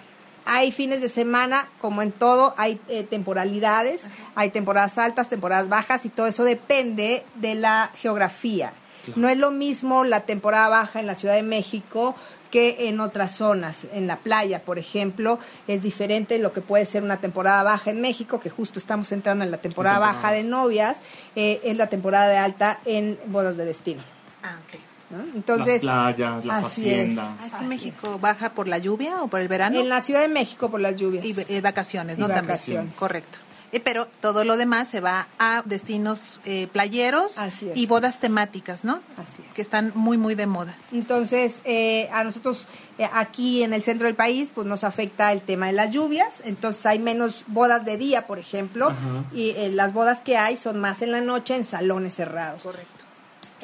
hay fines de semana, como en todo, hay eh, temporalidades, hay temporadas altas, temporadas bajas y todo eso depende de la geografía. No es lo mismo la temporada baja en la Ciudad de México que en otras zonas. En la playa, por ejemplo, es diferente lo que puede ser una temporada baja en México, que justo estamos entrando en la temporada Temporada. baja de novias, eh, es la temporada de alta en bodas de destino. Ah, ok. ¿No? Entonces, las playas, las así es. haciendas. Ah, es que Así México baja por la lluvia o por el verano en la Ciudad de México por las lluvias. y, eh, vacaciones, Y ¿no? También. vacaciones. Correcto. Eh, pero todo lo demás se va a destinos eh, playeros Así es. y bodas temáticas, ¿no? Así es. Que están muy, muy de moda. Entonces, eh, a nosotros eh, aquí en el centro del país, pues nos afecta el tema de las lluvias. Entonces, hay menos bodas de día, por ejemplo, y eh, las bodas que hay son más en la noche en salones cerrados. Correcto.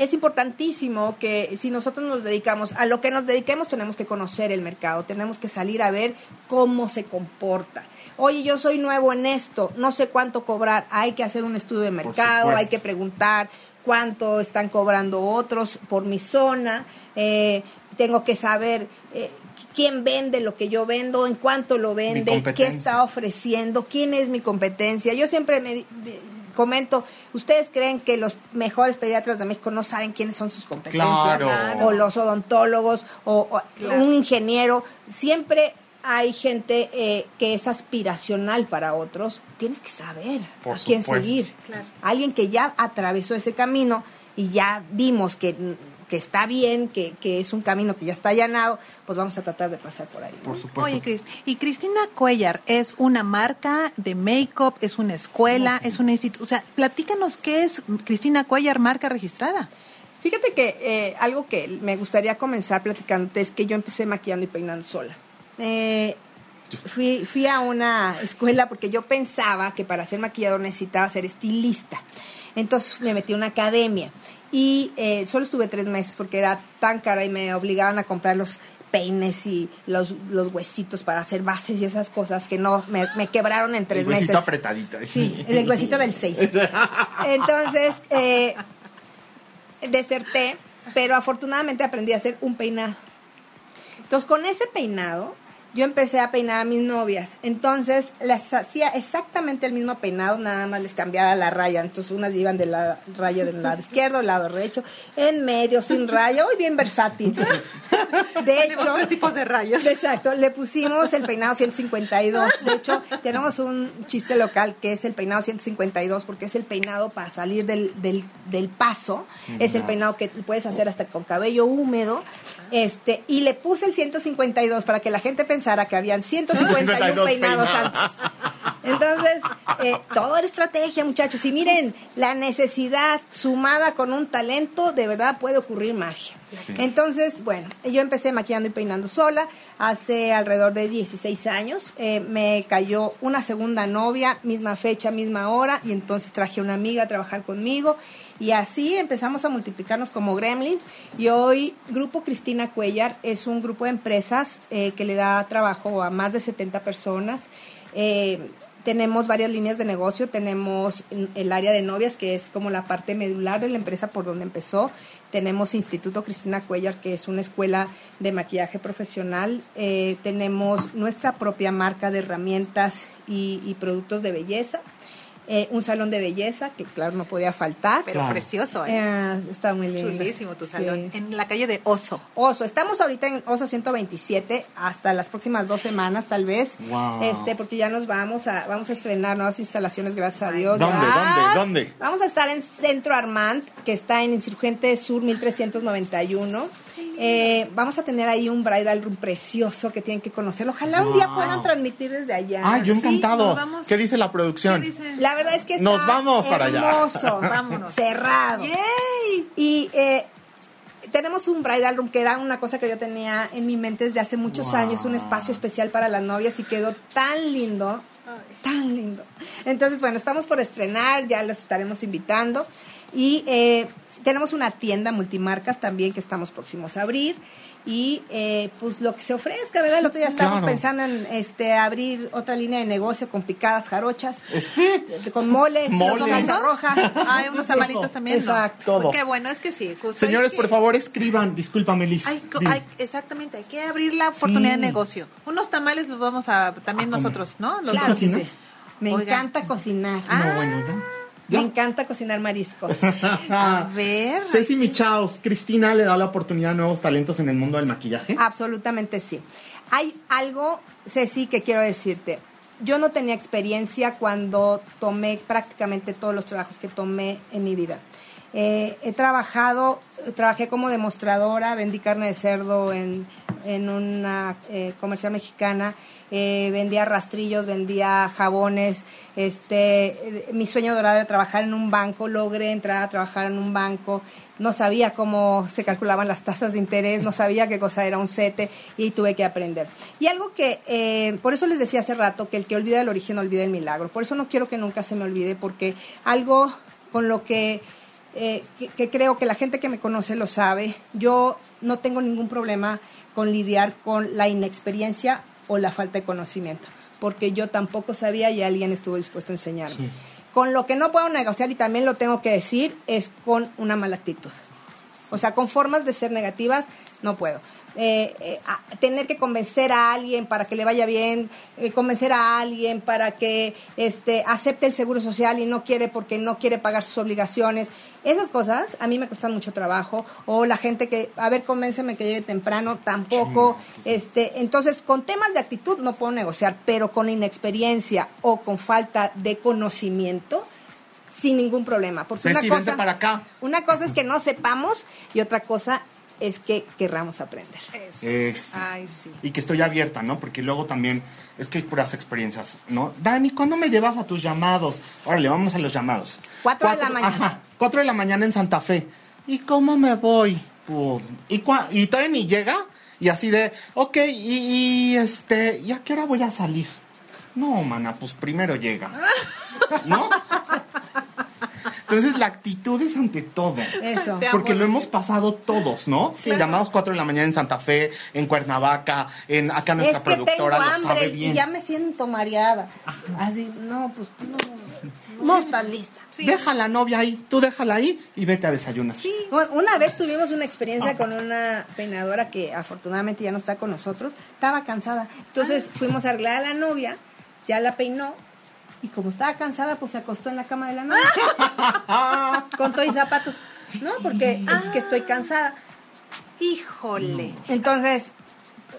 Es importantísimo que si nosotros nos dedicamos a lo que nos dediquemos, tenemos que conocer el mercado, tenemos que salir a ver cómo se comporta. Oye, yo soy nuevo en esto, no sé cuánto cobrar. Hay que hacer un estudio de mercado, hay que preguntar cuánto están cobrando otros por mi zona. eh, tengo que saber eh, quién vende lo que yo vendo, en cuánto lo vende, qué está ofreciendo, quién es mi competencia. Yo siempre me comento, ¿ustedes creen que los mejores pediatras de México no saben quiénes son sus competencias? Claro. O los odontólogos, o, o Claro. un ingeniero. Siempre hay gente eh, que es aspiracional para otros. Tienes que saber Por a quién supuesto. seguir. Claro. Alguien que ya atravesó ese camino y ya vimos que, que está bien, que, que es un camino que ya está allanado, pues vamos a tratar de pasar por ahí. ¿no? Por supuesto. Oye, Cris, y Cristina Cuellar es una marca de make-up, es una escuela, es una institución. O sea, platícanos qué es Cristina Cuellar, marca registrada. Fíjate que eh, algo que me gustaría comenzar platicándote es que yo empecé maquillando y peinando sola. Eh, fui, fui a una escuela porque yo pensaba que para ser maquillador necesitaba ser estilista. Entonces me metí a una academia y eh, solo estuve tres meses porque era tan cara y me obligaban a comprar los peines y los, los huesitos para hacer bases y esas cosas que no me, me quebraron en tres el huesito meses. apretadito. Sí, el huesito del 6. Entonces, eh, deserté, pero afortunadamente aprendí a hacer un peinado. Entonces, con ese peinado, yo empecé a peinar a mis novias. Entonces, les hacía exactamente el mismo peinado, nada más les cambiaba la raya. Entonces, unas iban de la raya del lado izquierdo, del lado derecho, en medio, sin raya, hoy bien versátil. De hecho, tres tipos de rayas. Exacto, le pusimos el peinado 152. De hecho, tenemos un chiste local que es el peinado 152 porque es el peinado para salir del, del, del paso. Es el peinado que puedes hacer hasta con cabello húmedo. Este, y le puse el 152 para que la gente pensara que habían 151 152 peinados antes. Entonces, eh, todo era estrategia, muchachos. Y miren, la necesidad sumada con un talento, de verdad puede ocurrir magia. Entonces, bueno, yo empecé maquillando y peinando sola hace alrededor de 16 años. Eh, me cayó una segunda novia, misma fecha, misma hora, y entonces traje a una amiga a trabajar conmigo. Y así empezamos a multiplicarnos como gremlins. Y hoy Grupo Cristina Cuellar es un grupo de empresas eh, que le da trabajo a más de 70 personas. Eh, tenemos varias líneas de negocio. Tenemos el área de novias, que es como la parte medular de la empresa por donde empezó. Tenemos Instituto Cristina Cuellar, que es una escuela de maquillaje profesional. Eh, tenemos nuestra propia marca de herramientas y productos de belleza. Eh, un salón de belleza, que claro, no podía faltar. Pero precioso, ¿eh? ¿eh? Está muy lindo. Chulísimo tu salón. En la calle de Oso. Oso. Estamos ahorita en Oso 127 hasta las próximas dos semanas, tal vez. Este, porque ya nos vamos a, vamos a estrenar nuevas instalaciones, gracias a Dios. ¿Dónde, dónde, dónde? Vamos a estar en Centro Armand, que está en Insurgente Sur 1391. Eh, vamos a tener ahí un bridal room precioso que tienen que conocer. Ojalá un día puedan transmitir desde allá. Ah, yo encantado. ¿Qué dice la producción? La verdad es que está nos vamos para allá. Hermoso, vámonos. Cerrado. Y eh, tenemos un bridal room que era una cosa que yo tenía en mi mente desde hace muchos años, un espacio especial para las novias y quedó tan lindo, tan lindo. Entonces, bueno, estamos por estrenar, ya los estaremos invitando. Y eh, tenemos una tienda multimarcas también que estamos próximos a abrir y eh, pues lo que se ofrezca, ¿verdad? El otro día estábamos pensando en este abrir otra línea de negocio con picadas jarochas, eh, sí. con mole, mole. con roja. Hay unos tamalitos también, Exacto. Qué bueno, es que sí. Señores, por favor, escriban, discúlpame, Liz. exactamente, hay que abrir la oportunidad de negocio. Unos tamales los vamos a, también nosotros, ¿no? Los claro, sí. Me encanta cocinar. No, bueno, ya. Me encanta cocinar mariscos. a ver. Ceci Michaos, Cristina le da la oportunidad a nuevos talentos en el mundo del maquillaje. Absolutamente sí. Hay algo, Ceci, que quiero decirte. Yo no tenía experiencia cuando tomé prácticamente todos los trabajos que tomé en mi vida. Eh, he trabajado, trabajé como demostradora, vendí carne de cerdo en, una eh, comercial mexicana, eh, vendía rastrillos, vendía jabones. Este, mi sueño dorado era trabajar en un banco, logré entrar a trabajar en un banco. No sabía cómo se calculaban las tasas de interés, no sabía qué cosa era un CETE y tuve que aprender. Y algo que, por eso les decía hace rato, que el que olvida el origen olvida el milagro. Por eso no quiero que nunca se me olvide, porque algo con lo que eh, que, creo que la gente que me conoce lo sabe, yo no tengo ningún problema con lidiar con la inexperiencia o la falta de conocimiento, porque yo tampoco sabía y alguien estuvo dispuesto a enseñarme. Con lo que no puedo negociar, y también lo tengo que decir, es con una mala actitud. O sea, con formas de ser negativas, no puedo. Eh, eh, tener que convencer a alguien para que le vaya bien, eh, convencer a alguien para que este, acepte el seguro social y no quiere porque no quiere pagar sus obligaciones. Esas cosas a mí me cuestan mucho trabajo. O la gente que, a ver, convénceme que llegue temprano, tampoco. Este, entonces, con temas de actitud no puedo negociar, pero con inexperiencia o con falta de conocimiento, sin ningún problema. Porque una cosa, para acá. una cosa es que no sepamos y otra cosa es que querramos aprender. Eso. Ay, sí. Y que estoy abierta, ¿no? Porque luego también es que hay puras experiencias, ¿no? Dani, ¿cuándo me llevas a tus llamados? Órale, vamos a los llamados. Cuatro, de la mañana. Ajá, cuatro de la mañana en Santa Fe. ¿Y cómo me voy? ¿Y, y todavía ni llega? Y así de, ok, y, y este, ¿y a qué hora voy a salir? No, mana, pues primero llega. ¿No? Entonces la actitud es ante todo. Eso. Porque lo hemos pasado todos, ¿no? Sí. Llamados 4 de la mañana en Santa Fe, en Cuernavaca, en acá nuestra es que productora tengo hambre sabe bien. Y ya me siento mareada. Así, no, pues no. No estás lista. Deja la novia ahí, tú déjala ahí y vete a desayunar. Sí. Una vez tuvimos una experiencia con una peinadora que afortunadamente ya no está con nosotros. Estaba cansada. Entonces ah. fuimos a arreglar a la novia, ya la peinó y como estaba cansada, pues se acostó en la cama de la noche. con todos y zapatos. No, porque es que estoy cansada. Híjole. Entonces,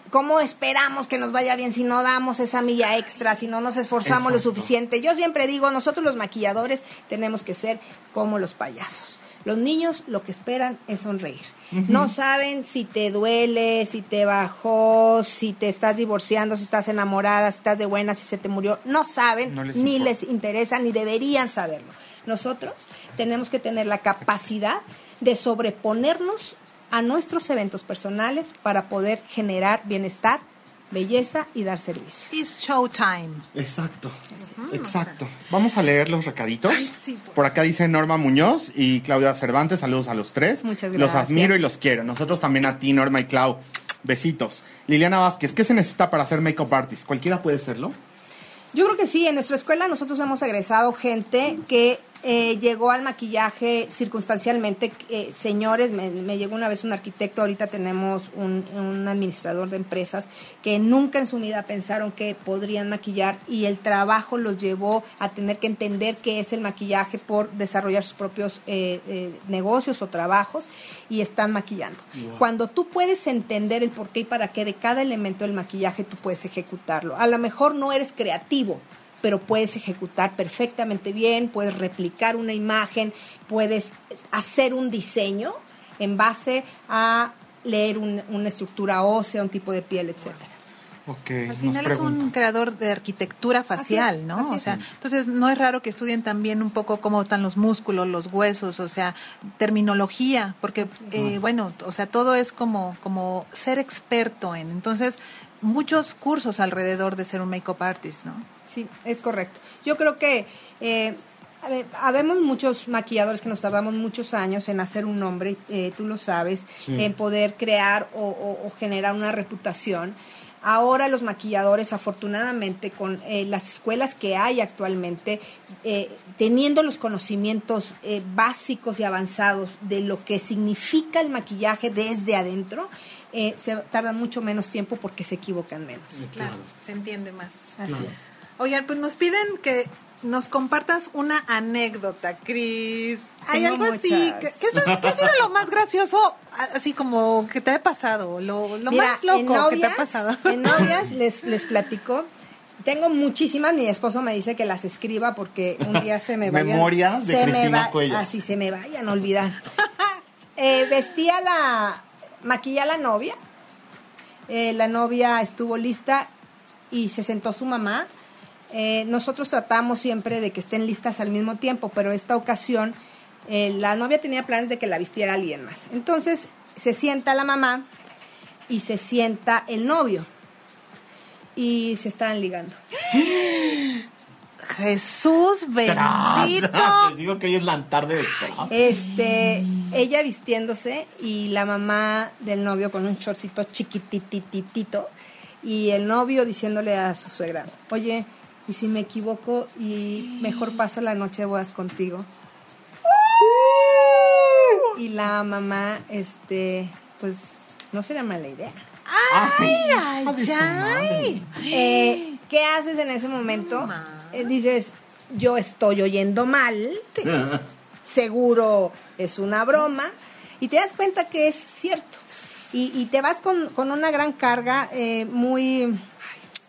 ¿cómo esperamos que nos vaya bien si no damos esa milla extra, si no nos esforzamos lo suficiente? Yo siempre digo, nosotros los maquilladores tenemos que ser como los payasos. Los niños lo que esperan es sonreír. No saben si te duele, si te bajó, si te estás divorciando, si estás enamorada, si estás de buena, si se te murió. No saben, No les ni importa. les interesa, ni deberían saberlo. Nosotros tenemos que tener la capacidad de sobreponernos a nuestros eventos personales para poder generar bienestar, belleza y dar servicio. It's showtime. Exacto, exacto. Vamos a leer los recaditos. Ay, sí, por- por acá dice Norma Muñoz y Claudia Cervantes. Saludos a los tres. Muchas Los gracias. admiro y los quiero. Nosotros también a ti, Norma y Clau. Besitos. Liliana Vázquez, ¿qué se necesita para ser makeup artist? ¿Cualquiera puede serlo? Yo creo que sí, en nuestra escuela nosotros hemos egresado gente que eh, llegó al maquillaje circunstancialmente. eh, señores, me, me llegó una vez un arquitecto, ahorita tenemos un, un administrador de empresas que nunca en su vida pensaron que podrían maquillar y el trabajo los llevó a tener que entender qué es el maquillaje por desarrollar sus propios eh, eh, negocios o trabajos y están maquillando. Cuando tú puedes entender el por qué y para qué de cada elemento del maquillaje, tú puedes ejecutarlo. A lo mejor no eres creativo, pero puedes ejecutar perfectamente bien, puedes replicar una imagen, puedes hacer un diseño en base a leer un- una estructura ósea, un tipo de piel, etcétera. Al final es un creador de arquitectura facial, es, ¿no? O es. sea, entonces no es raro que estudien también un poco cómo están los músculos, los huesos, o sea, terminología, porque eh, bueno, o sea, todo es como como ser experto en. Entonces, muchos cursos alrededor de ser un makeup artist, ¿no? Sí, es correcto. Yo creo que eh, habemos muchos maquilladores que nos tardamos muchos años en hacer un nombre, eh, tú lo sabes, Sí. en poder crear o, o- o generar una reputación. Ahora los maquilladores, afortunadamente, con eh, las escuelas que hay actualmente, eh, teniendo los conocimientos eh, básicos y avanzados de lo que significa el maquillaje desde adentro, eh, se tardan mucho menos tiempo porque se equivocan menos. Claro, se entiende más. Así es. Oigan, pues nos piden que nos compartas una anécdota, Cris. ¿Hay Tengo algo así? muchas. ¿Qué, qué es- qué ha sido lo más gracioso, así como que te ha pasado? Lo, lo Mira, más loco en que te ha novias, pasado. En novias les, les platico. Tengo muchísimas, mi esposo me dice que las escriba porque un día se me vayan. Memorias de se me Cristina va- Cuellar. Así se me vayan a olvidar. Eh, vestí a la, maquillé a la novia. Eh, la novia estuvo lista y se sentó su mamá. Eh, nosotros tratamos siempre de que estén listas al mismo tiempo, pero esta ocasión eh, la novia tenía planes de que la vistiera alguien más. Entonces se sienta la mamá y se sienta el novio y se estaban ligando. Jesús bendito. Les digo que hoy es la tarde de Tras. Este, ella vistiéndose y la mamá del novio con un shortcito chiquitititito y el novio diciéndole a su suegra, oye, y si me equivoco y mejor paso la noche de bodas contigo. Y la mamá, este, pues no sería mala idea. Ay, su ay. Eh, ¿Qué haces en ese momento? Eh, dices, yo estoy oyendo mal, seguro es una broma, y te das cuenta que es cierto. Y, y te vas con, con una gran carga eh, muy,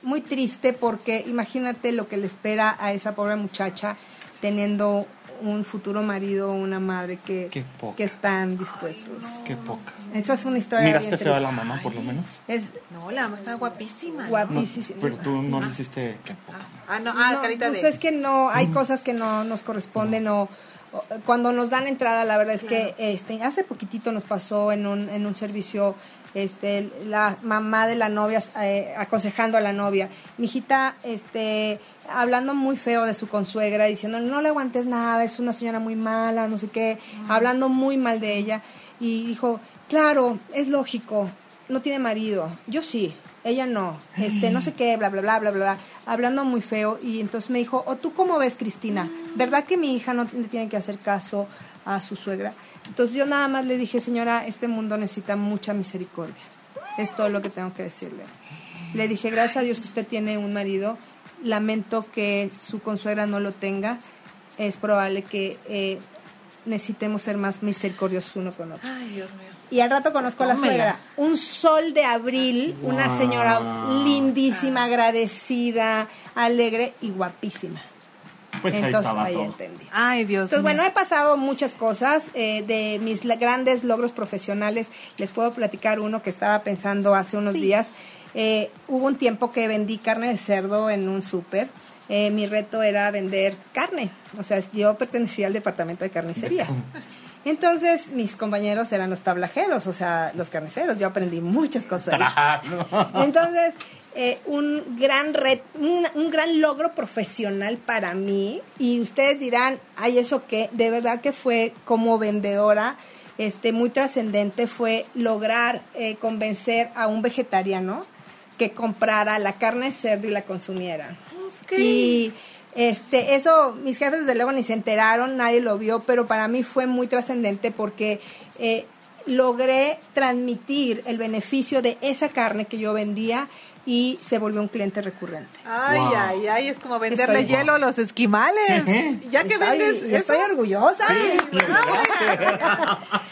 muy triste porque imagínate lo que le espera a esa pobre muchacha teniendo un futuro marido o una madre que, que están dispuestos. Qué poca. Esa es una historia ¿Miraste bien feo a la mamá, por lo menos? Es No, la mamá está guapísima. guapísima. pero tú no le hiciste... Qué poca. Ah, no, ah, No, carita pues de. es que no, hay cosas que no nos corresponden o o- cuando nos dan entrada, la verdad es que este hace poquitito nos pasó en un, en un servicio este la mamá de la novia eh, aconsejando a la novia, mi hijita este hablando muy feo de su consuegra diciendo no le aguantes nada, es una señora muy mala, no sé qué, hablando muy mal de ella y dijo, "Claro, es lógico, no tiene marido. Yo sí, ella no. Este, no sé qué, bla, bla, bla, bla, bla, bla, hablando muy feo. Y entonces me dijo, ¿o tú cómo ves, Cristina? ¿Verdad que mi hija no le tiene que hacer caso a su suegra? Entonces yo nada más le dije, señora, este mundo necesita mucha misericordia. Es todo lo que tengo que decirle. Le dije, gracias a Dios que usted tiene un marido. Lamento que su consuegra no lo tenga. Es probable que eh, necesitemos ser más misericordiosos uno con otro. Ay, Dios mío. Y al rato conozco a la suegra. Un sol de abril, una señora lindísima, agradecida, alegre y guapísima. Pues ahí Entonces estaba ahí todo. entendí. Ay, Dios Entonces, mío. bueno, he pasado muchas cosas. eh, de mis grandes logros profesionales, les puedo platicar uno que estaba pensando hace unos días. Eh, hubo un tiempo que vendí carne de cerdo en un súper. Eh, mi reto era vender carne. O sea, yo pertenecía al departamento de carnicería. Entonces, mis compañeros eran los tablajeros, o sea, los carniceros. Yo aprendí muchas cosas. ahí. Entonces, eh, un gran ret- un, un gran logro profesional para mí. Y ustedes dirán, ay, eso qué, de verdad que fue como vendedora, este, muy trascendente fue lograr eh, convencer a un vegetariano que comprara la carne de cerdo y la consumiera. Y este, eso mis jefes desde luego ni se enteraron, nadie lo vio, pero para mí fue muy trascendente porque eh, logré transmitir el beneficio de esa carne que yo vendía y se volvió un cliente recurrente. Ay, Wow. ay, ay, es como venderle Estoy- hielo a los esquimales. Sí. Ya que Estoy- vendes eso. estoy orgullosa.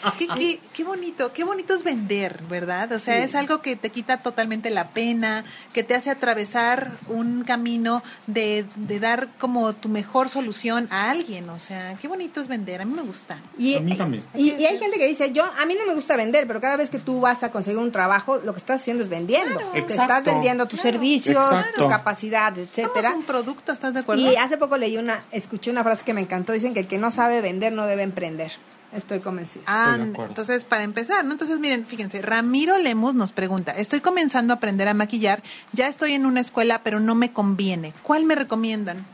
Es que qué, qué bonito, qué bonito es vender, ¿verdad? O sea, es algo que te quita totalmente la pena, que te hace atravesar un camino de, de dar como tu mejor solución a alguien. O sea, qué bonito es vender, a mí me gusta. Y, A mí también. Y, y hay gente que dice, yo, a mí no me gusta vender, pero cada vez que tú vas a conseguir un trabajo, lo que estás haciendo es vendiendo. Te estás vendiendo tus Claro. servicios, Exacto. tu capacidad, etcétera. Somos un producto, ¿estás de acuerdo? Y hace poco leí una, escuché una frase que me encantó, dicen que el que no sabe vender no debe emprender. Estoy convencida. Ah, Estoy de acuerdo. entonces para empezar, ¿no? Entonces miren, fíjense, Ramiro Lemus nos pregunta, estoy comenzando a aprender a maquillar, ya estoy en una escuela, pero no me conviene. ¿Cuál me recomiendan?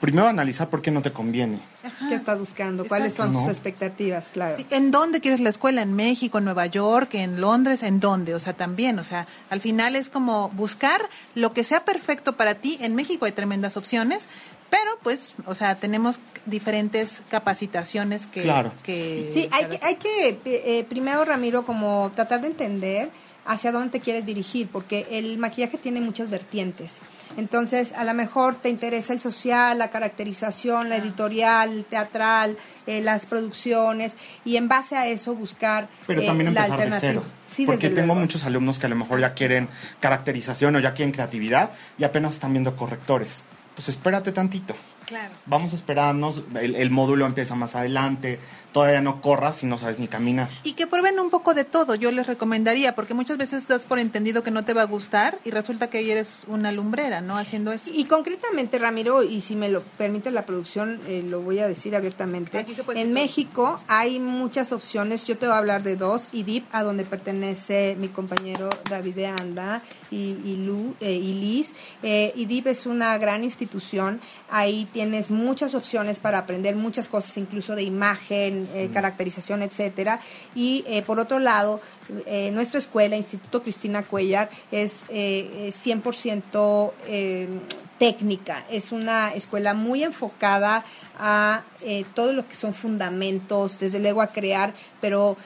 Primero analizar por qué no te conviene. Ajá. ¿Qué estás buscando? ¿Cuáles son tus expectativas? Claro. Sí, ¿En dónde quieres la escuela? ¿En México, en Nueva York, en Londres? ¿En dónde? O sea, también, o sea, al final es como buscar lo que sea perfecto para ti. En México hay tremendas opciones, pero pues, o sea, tenemos diferentes capacitaciones que... Claro. que Sí, hay que, hay que eh, primero, Ramiro, como tratar de entender hacia dónde te quieres dirigir, porque el maquillaje tiene muchas vertientes. Entonces, a lo mejor te interesa el social, la caracterización, la editorial, el teatral, eh, las producciones, y en base a eso buscar Pero eh, también la empezar de alternativa. cero. Sí, porque tengo luego. muchos alumnos que a lo mejor ya quieren caracterización o ya quieren creatividad y apenas están viendo correctores. Pues espérate tantito. Claro. Vamos a esperarnos. El, el módulo empieza más adelante. Todavía no corras si no sabes ni caminar. Y que prueben un poco de todo, yo les recomendaría, porque muchas veces das por entendido que no te va a gustar y resulta que eres una lumbrera, ¿no? Haciendo eso. Y concretamente, Ramiro, y si me lo permite la producción, eh, lo voy a decir abiertamente. Aquí se puede En decir. México hay muchas opciones. Yo te voy a hablar de dos. IDIP, a donde pertenece mi compañero David de Anda y, y, Lu, eh, y Liz. Eh, IDIP es una gran institución. Ahí tienes muchas opciones para aprender muchas cosas, incluso de imagen, eh, caracterización, etcétera. Y eh, por otro lado, eh, nuestra escuela, Instituto Cristina Cuellar, es eh, eh, 100% eh, técnica. Es una escuela muy enfocada a todo lo que son fundamentos, desde luego a crear, pero...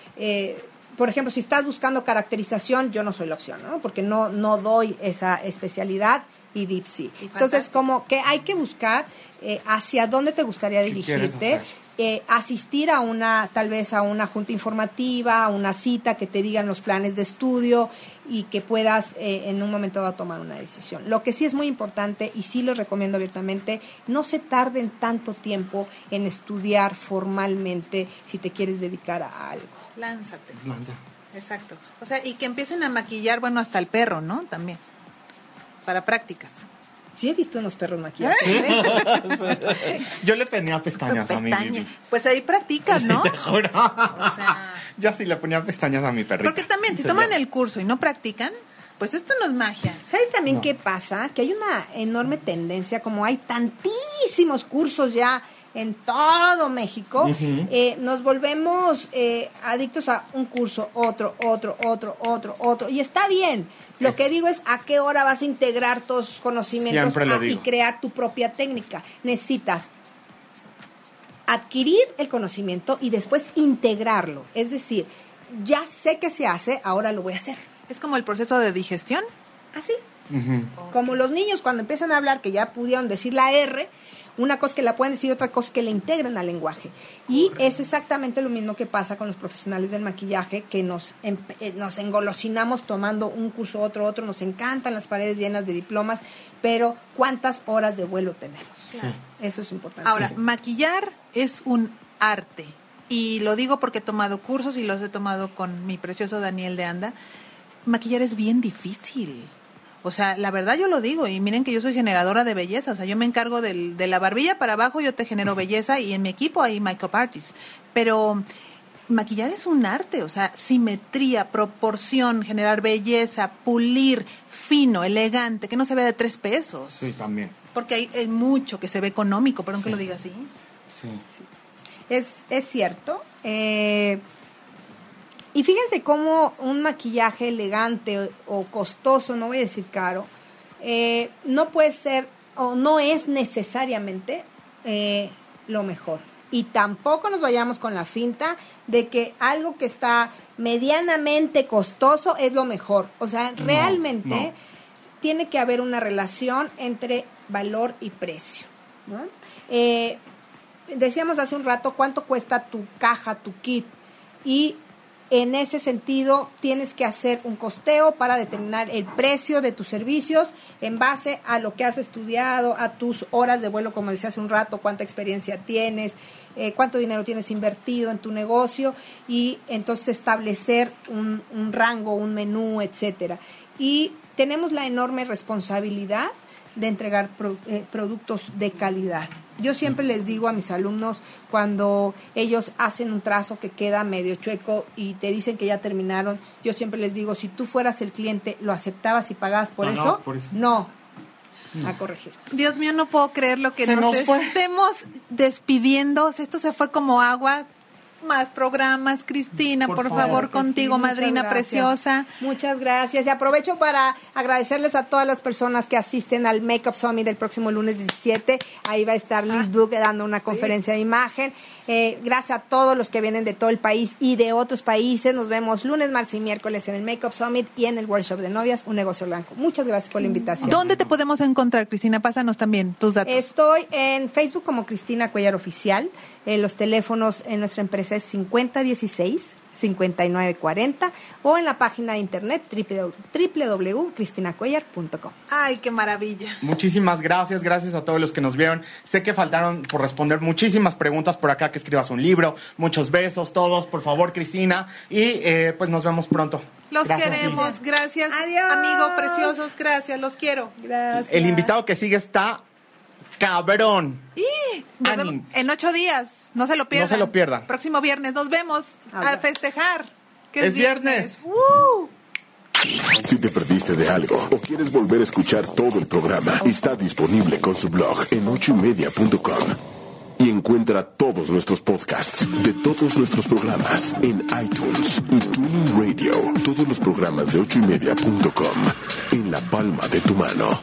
por ejemplo, si estás buscando caracterización, yo no soy la opción, ¿no? Porque no, no doy esa especialidad y. Y Entonces, como que hay que buscar eh, hacia dónde te gustaría ¿Qué quieres dirigirte, eh, asistir a una, tal vez a una junta informativa, a una cita que te digan los planes de estudio y que puedas eh, en un momento dado tomar una decisión. Lo que sí es muy importante y sí lo recomiendo abiertamente, no se tarden tanto tiempo en estudiar formalmente si te quieres dedicar a algo. Lánzate. Manda. Exacto. O sea, y que empiecen a maquillar, bueno, hasta el perro, ¿no? También. Para prácticas. Sí he visto unos perros maquillados. Yo le ponía pestañas a mi. Bibi. Pues ahí practicas, ¿no? Te juro. O sea, Yo así le ponía pestañas a mi perrito. porque también, si Se toman el curso y no practican, pues esto no es magia. ¿Sabes también qué pasa? Que hay una enorme tendencia, como hay tantísimos cursos ya en todo México, eh, nos volvemos eh, adictos a un curso, otro, otro, otro, otro, otro. Y está bien. Lo Es- que digo es a qué hora vas a integrar todos tus conocimientos a- y crear tu propia técnica. Necesitas adquirir el conocimiento y después integrarlo. Es decir, ya sé que se hace, ahora lo voy a hacer. Es como el proceso de digestión. Así. Como los niños cuando empiezan a hablar, que ya pudieron decir la R, una cosa que la pueden decir, otra cosa que la integran al lenguaje. Y es exactamente lo mismo que pasa con los profesionales del maquillaje, que nos, empe- eh, nos engolosinamos tomando un curso, otro, otro, nos encantan las paredes llenas de diplomas, pero ¿cuántas horas de vuelo tenemos? Eso es importante. Ahora, maquillar es un arte. Y lo digo porque he tomado cursos y los he tomado con mi precioso Daniel de Anda. Maquillar es bien difícil. O sea, la verdad yo lo digo, y miren que yo soy generadora de belleza, o sea, yo me encargo del- de la barbilla para abajo, yo te genero belleza y en mi equipo hay makeup artists. Pero maquillar es un arte, o sea, simetría, proporción, generar belleza, pulir, fino, elegante, que no se vea de tres pesos. Sí, también. Porque hay, hay mucho que se ve económico, perdón que Sí. lo diga así. Sí. Es, es cierto. Eh, y fíjense cómo un maquillaje elegante o costoso, no voy a decir caro, eh, no puede ser o no es necesariamente eh, lo mejor. Y tampoco nos vayamos con la finta de que algo que está medianamente costoso es lo mejor. O sea, No, realmente no. tiene que haber una relación entre valor y precio. ¿no? Eh, decíamos hace un rato cuánto cuesta tu caja, tu kit. Y en ese sentido tienes que hacer un costeo para determinar el precio de tus servicios en base a lo que has estudiado, a tus horas de vuelo, como decía hace un rato, cuánta experiencia tienes, eh, cuánto dinero tienes invertido en tu negocio y entonces establecer un, un rango, un menú, etcétera. Y tenemos la enorme responsabilidad de entregar pro- eh, productos de calidad. Yo siempre les digo a mis alumnos cuando ellos hacen un trazo que queda medio chueco y te dicen que ya terminaron, yo siempre les digo, si tú fueras el cliente, ¿lo aceptabas y pagabas por, eso? por eso. No. A corregir. Dios mío, no puedo creer lo que Se nos, nos fue. estemos despidiendo. Esto se fue como agua. Más programas, Cristina, por, Por favor, contigo, sí, madrina gracias. preciosa. Muchas gracias. Y aprovecho para agradecerles a todas las personas que asisten al Makeup Summit el próximo lunes 17. Ahí va a estar Liz Duke dando una conferencia de imagen. Eh, gracias a todos los que vienen de todo el país y de otros países. Nos vemos lunes, martes y miércoles en el Makeup Summit y en el Workshop de Novias, un negocio blanco. Muchas gracias por la invitación. ¿Dónde te podemos encontrar, Cristina? Pásanos también tus datos. Estoy en Facebook como Cristina Cuellar Oficial. Eh, los teléfonos en nuestra empresa es 5016-5940 o en la página de internet www.cristinacuellar.com. Ay, qué maravilla. Muchísimas gracias, gracias a todos los que nos vieron. Sé que faltaron por responder muchísimas preguntas por acá, que escribas un libro. Muchos besos, todos, por favor, Cristina. Y eh, pues nos vemos pronto. Los Gracias, queremos. Liz. Gracias, Adiós. amigos preciosos. Gracias, los quiero. Gracias. El invitado que sigue está cabrón. En ocho días. No se lo pierdan. se lo pierdan. Próximo viernes. Nos vemos a festejar. que Es viernes. ¡Uh! Si te perdiste de algo o quieres volver a escuchar todo el programa, está disponible con su blog en ochoymedia.com. Y encuentra todos nuestros podcasts de todos nuestros programas en iTunes y Tuning Radio. Todos los programas de ochoymedia.com en la palma de tu mano.